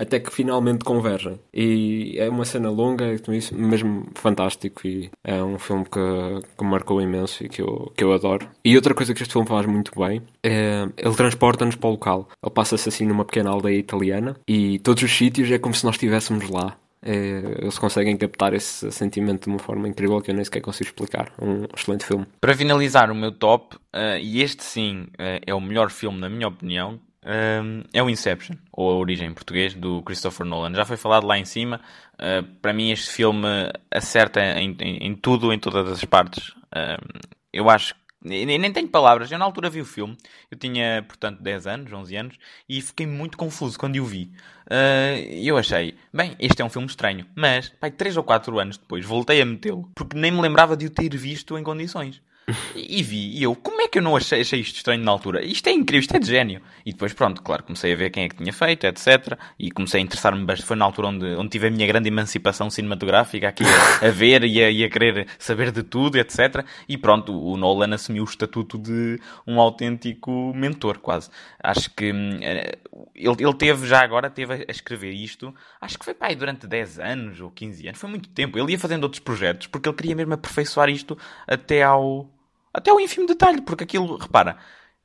Até que finalmente convergem. E é uma cena longa, mesmo fantástico. E é um filme que, que marcou imenso e que eu, que eu adoro. E outra coisa que este filme faz muito bem é ele transporta-nos para o local. Ele passa-se assim numa pequena aldeia italiana e todos os sítios é como se nós estivéssemos lá. É, eles conseguem captar esse sentimento de uma forma incrível que eu nem sequer consigo explicar. Um excelente filme. Para finalizar o meu top, eh, e este sim eh, é o melhor filme, na minha opinião, eh, é o Inception, ou A Origem em português, do Christopher Nolan. Já foi falado lá em cima. eh, para mim, este filme acerta em, em- em tudo, em todas as partes. Eh, eu acho. Nem nem tenho palavras. Eu, na altura, vi o filme. Eu tinha, portanto, 10 anos, 11 anos, e fiquei muito confuso quando o vi. E eu achei, bem, este é um filme estranho. Mas, pai, 3 ou 4 anos depois, voltei a metê-lo, porque nem me lembrava de o ter visto em condições. E vi, e eu, como é que eu não achei, achei isto estranho na altura? Isto é incrível, isto é de gênio. E depois, pronto, claro, comecei a ver quem é que tinha feito, etc. E comecei a interessar-me bastante. Foi na altura onde, onde tive a minha grande emancipação cinematográfica, aqui a, a ver e a, e a querer saber de tudo, etc. E pronto, o Nolan assumiu o estatuto de um autêntico mentor, quase. Acho que hum, eh, ele, ele teve, já agora, teve a escrever isto, acho que foi pá, aí durante 10 anos ou 15 anos, foi muito tempo. Ele ia fazendo outros projetos, porque ele queria mesmo aperfeiçoar isto até ao, até ao ínfimo detalhe, porque aquilo, repara,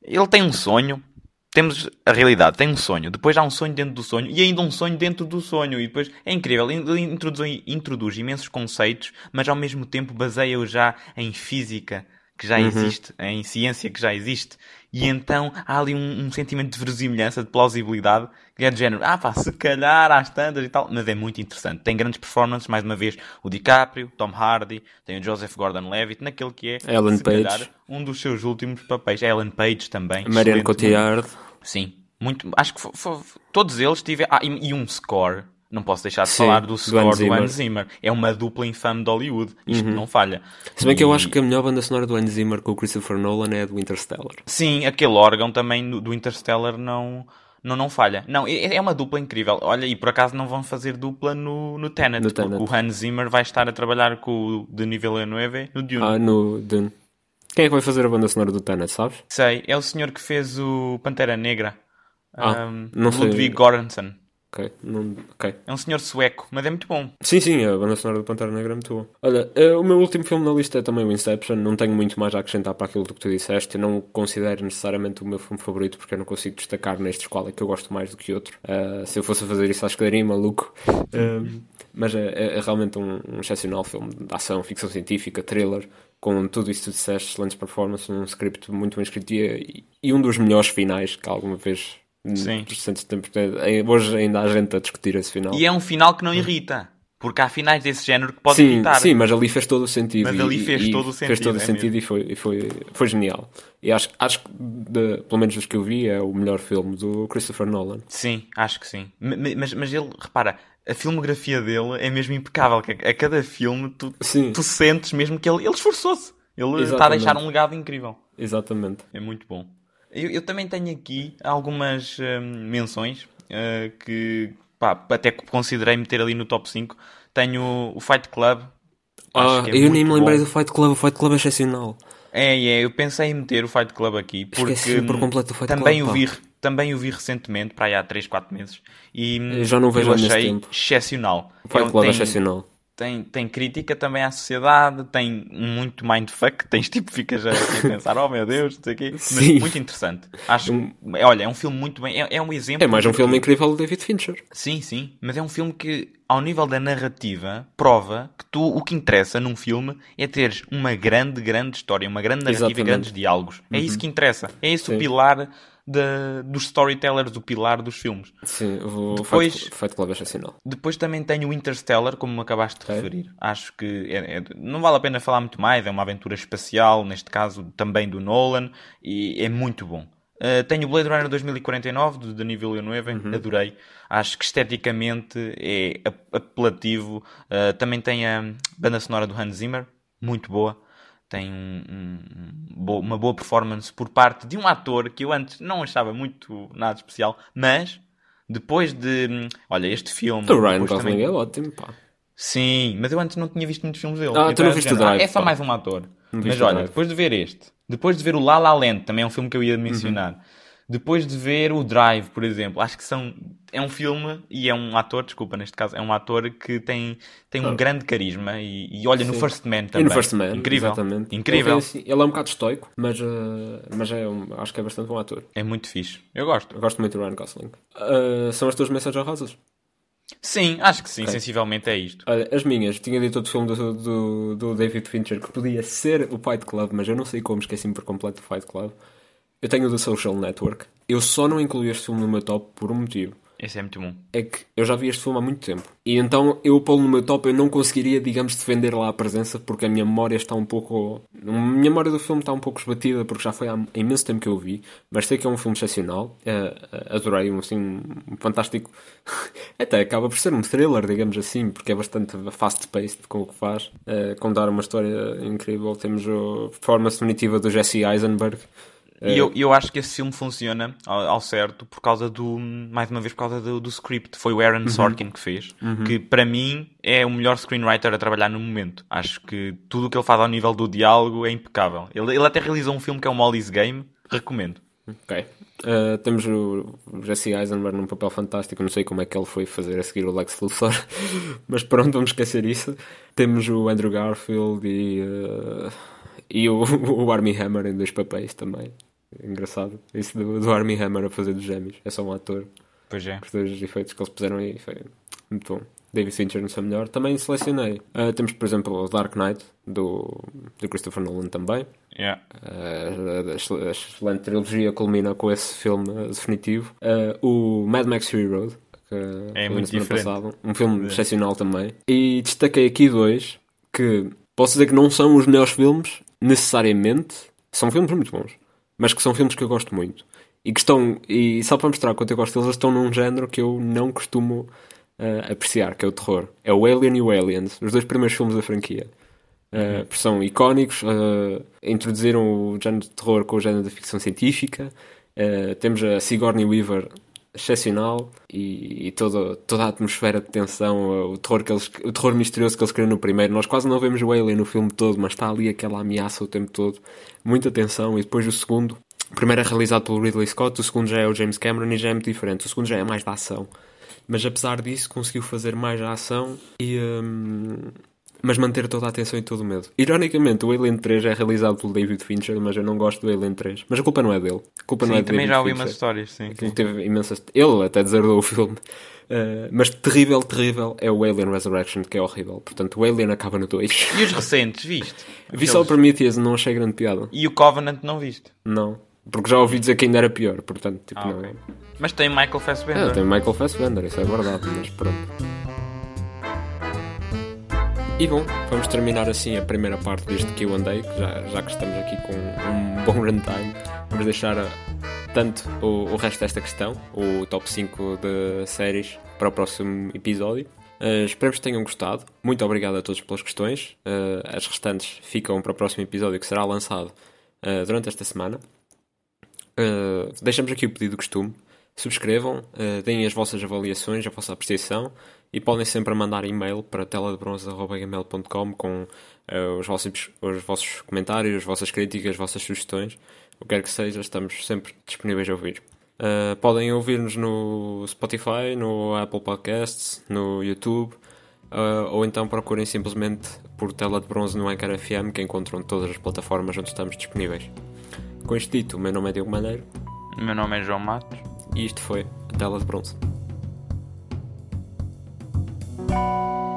ele tem um sonho, temos a realidade, tem um sonho, depois há um sonho dentro do sonho e ainda um sonho dentro do sonho, e depois é incrível, ele introduz, introduz imensos conceitos, mas ao mesmo tempo baseia-o já em física que já existe, em ciência que já existe, e então há ali um, um sentimento de verosimilhança, de plausibilidade, que é de género, ah pá, se calhar às tantas e tal, mas é muito interessante. Tem grandes performances, mais uma vez, o DiCaprio, Tom Hardy, tem o Joseph Gordon-Levitt, naquele que é, Ellen se Page. calhar, um dos seus últimos papéis. Ellen Page também. Marianne Cotillard. Sim, muito. Acho que fo- fo- todos eles tiveram. Ah, e, e um score. Não posso deixar de Sim, falar do score do. Hans Zimmer. É uma dupla infame de Hollywood. Isto não falha. Se bem que eu E- acho que a melhor banda sonora do Hans Zimmer com o Christopher Nolan é a do Interstellar. Sim, aquele órgão também do, Interstellar não, não, não falha. Não, é, é uma dupla incrível. Olha, e por acaso não vão fazer dupla no, no Tenet, No porque Tenet. o Hans Zimmer vai estar a trabalhar com o Denis Villeneuve no Dune. Ah, no Dune. Quem é que vai fazer a banda sonora do Tenet, sabes? Sei, é o senhor que fez o Pantera Negra. Ah, um, não sei. Ludwig Göransson. Ok, não... ok. É um senhor sueco, mas é muito bom. Sim, sim, a banda sonora do Pantera Negra é muito boa. Olha, eh, o meu último filme na lista é também o Inception. Não tenho muito mais a acrescentar para aquilo do que tu disseste. Eu não considero necessariamente o meu filme favorito porque eu não consigo destacar nestes qual é que eu gosto mais do que outro. Eh, se eu fosse a fazer isso, acho que daria maluco. Eh, mas é, é- é realmente um, um excepcional filme de ação, ficção científica, thriller, com tudo isso que tu disseste, excelentes performances, um script muito bem escrito e, e um dos melhores finais que alguma vez. Sim. Hoje ainda há gente a discutir esse final. E é um final que não irrita. Porque há finais desse género que podem Sim, irritar. sim, mas ali fez todo o sentido. Mas ali fez e todo o Fez sentido, todo o é sentido e, foi, e foi, foi genial. E acho, acho que, de- pelo menos dos que eu vi, é o melhor filme do Christopher Nolan. Sim, acho que sim. Mas, mas ele, repara, a filmografia dele é mesmo impecável. A cada filme tu, Sim, tu sentes mesmo que ele, ele esforçou-se. Ele está a Exatamente. deixar um legado incrível. exatamente. É muito bom. Eu, eu também tenho aqui algumas hum, menções uh, que pá, até considerei meter ali no top 5. Tenho o Fight Club. Ah, Acho que é eu nem me lembrei bom. do Fight Club. O Fight Club é excepcional. É, é, eu pensei em meter o Fight Club aqui porque por hum, completo do Fight também Club. o pá. vi também o vi recentemente, para aí há 3, 4 meses, e hum, Eu já não vejo eu achei tempo. excepcional. O Fight Club é tem- excepcional. Tem, tem crítica também à sociedade, tem muito mindfuck, tens tipo, ficas a, a pensar, oh meu Deus, não sei o quê. Mas Sim. muito interessante. Acho, olha, é um filme muito bem, é, é um exemplo. É mais um filme incrível do David Fincher. Sim, sim, mas é um filme que, ao nível da narrativa, prova que tu, o que interessa num filme é teres uma grande, grande história, uma grande narrativa Exatamente. e grandes diálogos. É isso que interessa. É esse Sim. o pilar da- dos storytellers, o pilar dos filmes. Sim, o Depois- Fight, Fight Club é excepcional. Depois também tenho o Interstellar, como me acabaste de referir. Acho que é- é- não vale a pena falar muito mais, é uma aventura espacial, neste caso também do Nolan, e é muito bom. Uh, tenho o Blade Runner 2049, do Denis Villeneuve, adorei. Acho que esteticamente é ap- apelativo. Uh, também tem a banda sonora do Hans Zimmer, muito boa. Tem um- um- um uma boa performance por parte de um ator que eu antes não achava muito nada especial, mas depois de. hum, Olha, este filme. O Ryan depois Gosling também- é ótimo, pá. Sim, mas eu antes não tinha visto muitos filmes dele. Ah, Então tu não viste o género, Drive, ah, É só pá. mais um ator. Não Mas olha, depois de ver este, depois de ver o La La Land, também é um filme que eu ia mencionar. Uhum. Depois de ver o Drive, por exemplo, acho que são é um filme e é um ator, desculpa, neste caso, é um ator que tem, tem um Ah. grande carisma e, e olha no Sim. First Man E também. no First Man, incrível, exatamente. incrível, Ele, assim- ele é um bocado estoico, mas, eh, mas é um- acho que é bastante bom ator. é muito fixe. Eu gosto. Eu gosto muito do Ryan Gosling. Eh, são as tuas mensagens honrosas? Sim, acho que sim, Ok. sensivelmente é isto. Olha, as minhas, tinha dito outro filme do, do, do David Fincher que podia ser o Fight Club, mas eu não sei como esqueci-me por completo do Fight Club. Eu tenho o The Social Network. Eu só não incluí este filme no meu top por um motivo. Esse é muito bom. É que eu já vi este filme há muito tempo. E então eu pô-lo no meu top, eu não conseguiria, digamos, defender lá a presença porque a minha memória está um pouco. A minha memória do filme está um pouco esbatida porque já foi há imenso tempo que eu o vi. Mas sei que é um filme excepcional. Eh, adorei, um, assim, um fantástico. <laughs> Até acaba por ser um thriller, digamos assim, porque é bastante fast-paced com o que faz. Eh, contar uma história incrível. Temos a performance definitiva do Jesse Eisenberg. E eu, eu acho que esse filme funciona ao, ao certo por causa do, mais uma vez, por causa do, do script. Foi o Aaron Sorkin que fez, que para mim é o melhor screenwriter a trabalhar no momento. Acho que tudo o que ele faz ao nível do diálogo é impecável. Ele, ele até realizou um filme que é o Molly's Game, recomendo. Ok. Uh, temos o o Jesse Eisenberg num papel fantástico. Não sei como é que ele foi fazer a seguir o Lex Luthor, <laughs> mas pronto, vamos esquecer isso. Temos o Andrew Garfield e, uh, e o, <laughs> o Armie Hammer em dois papéis também. Engraçado. Isso do, do Armie Hammer a fazer dos gêmeos. É só um ator. Pois é. Os dois efeitos que eles puseram aí foi muito bom. David Fincher no seu melhor. Também selecionei. Uh, temos, por exemplo, o Dark Knight do, do Christopher Nolan também. Yeah. Uh, a, a excelente trilogia culmina com esse filme uh, definitivo. Uh, o Mad Max Fury Road, que É muito diferente. passada. Um filme É. excepcional também. E destaquei aqui dois que posso dizer que não são os melhores filmes, necessariamente. São filmes muito bons, mas que são filmes que eu gosto muito. E que estão, e só para mostrar quanto eu gosto deles, eles estão num género que eu não costumo uh, apreciar, que é o terror. É o Alien e o Aliens, os dois primeiros filmes da franquia. Uh, são icónicos, uh, introduziram o género de terror com o género da ficção científica. Temos a Sigourney Weaver excepcional e, e toda, toda a atmosfera de tensão, o terror, que eles, o terror misterioso que eles criam no primeiro. Nós quase não vemos o Alien no filme todo, mas está ali aquela ameaça o tempo todo. Muita tensão. E depois o segundo, o primeiro é realizado pelo Ridley Scott, o segundo já é o James Cameron e já é muito diferente. O segundo já é mais da ação. Mas apesar disso, conseguiu fazer mais a ação e. Hum, mas manter toda a atenção e todo o medo. Ironicamente, o Alien 3 é realizado pelo David Fincher, mas eu não gosto do Alien 3. Mas a culpa não é dele. A culpa sim, não é também David já ouvi Fincher. umas histórias, sim. Ele teve imensas. Ele até deserdou o filme. Uh, mas terrível, terrível é o Alien Resurrection, que é horrível. Portanto, o Alien acaba no 2. E os recentes, viste? Vi só o Prometheus, não achei grande piada. E o Covenant não viste? Não. Porque já ouvi dizer que ainda era pior. Portanto, tipo, Ah, não. ok. Mas tem Michael Fassbender. É, tem Michael Fassbender, isso é verdade, mas pronto. E bom, vamos terminar assim a primeira parte deste QA, já, já que estamos aqui com um bom runtime, vamos deixar uh, tanto o, o resto desta questão, o top 5 de séries, para o próximo episódio. Uh, espero que tenham gostado. Muito obrigado a todos pelas questões. Uh, as restantes ficam para o próximo episódio que será lançado uh, durante esta semana. Deixamos aqui o pedido do costume. Subscrevam, deem as vossas avaliações, a vossa apreciação e podem sempre mandar e-mail para teladebronze.gmail.com com uh, os, vossos, os vossos comentários, as vossas críticas, as vossas sugestões. O que quer que seja, estamos sempre disponíveis a ouvir. Uh, podem ouvir-nos no Spotify, no Apple Podcasts, no YouTube uh, ou então procurem simplesmente por Tela de Bronze no Anchor FM que encontram todas as plataformas onde estamos disponíveis. Com isto dito, o meu nome é Diogo Maneiro O meu nome é João Matos. e isto foi a Tela de Bronze. Música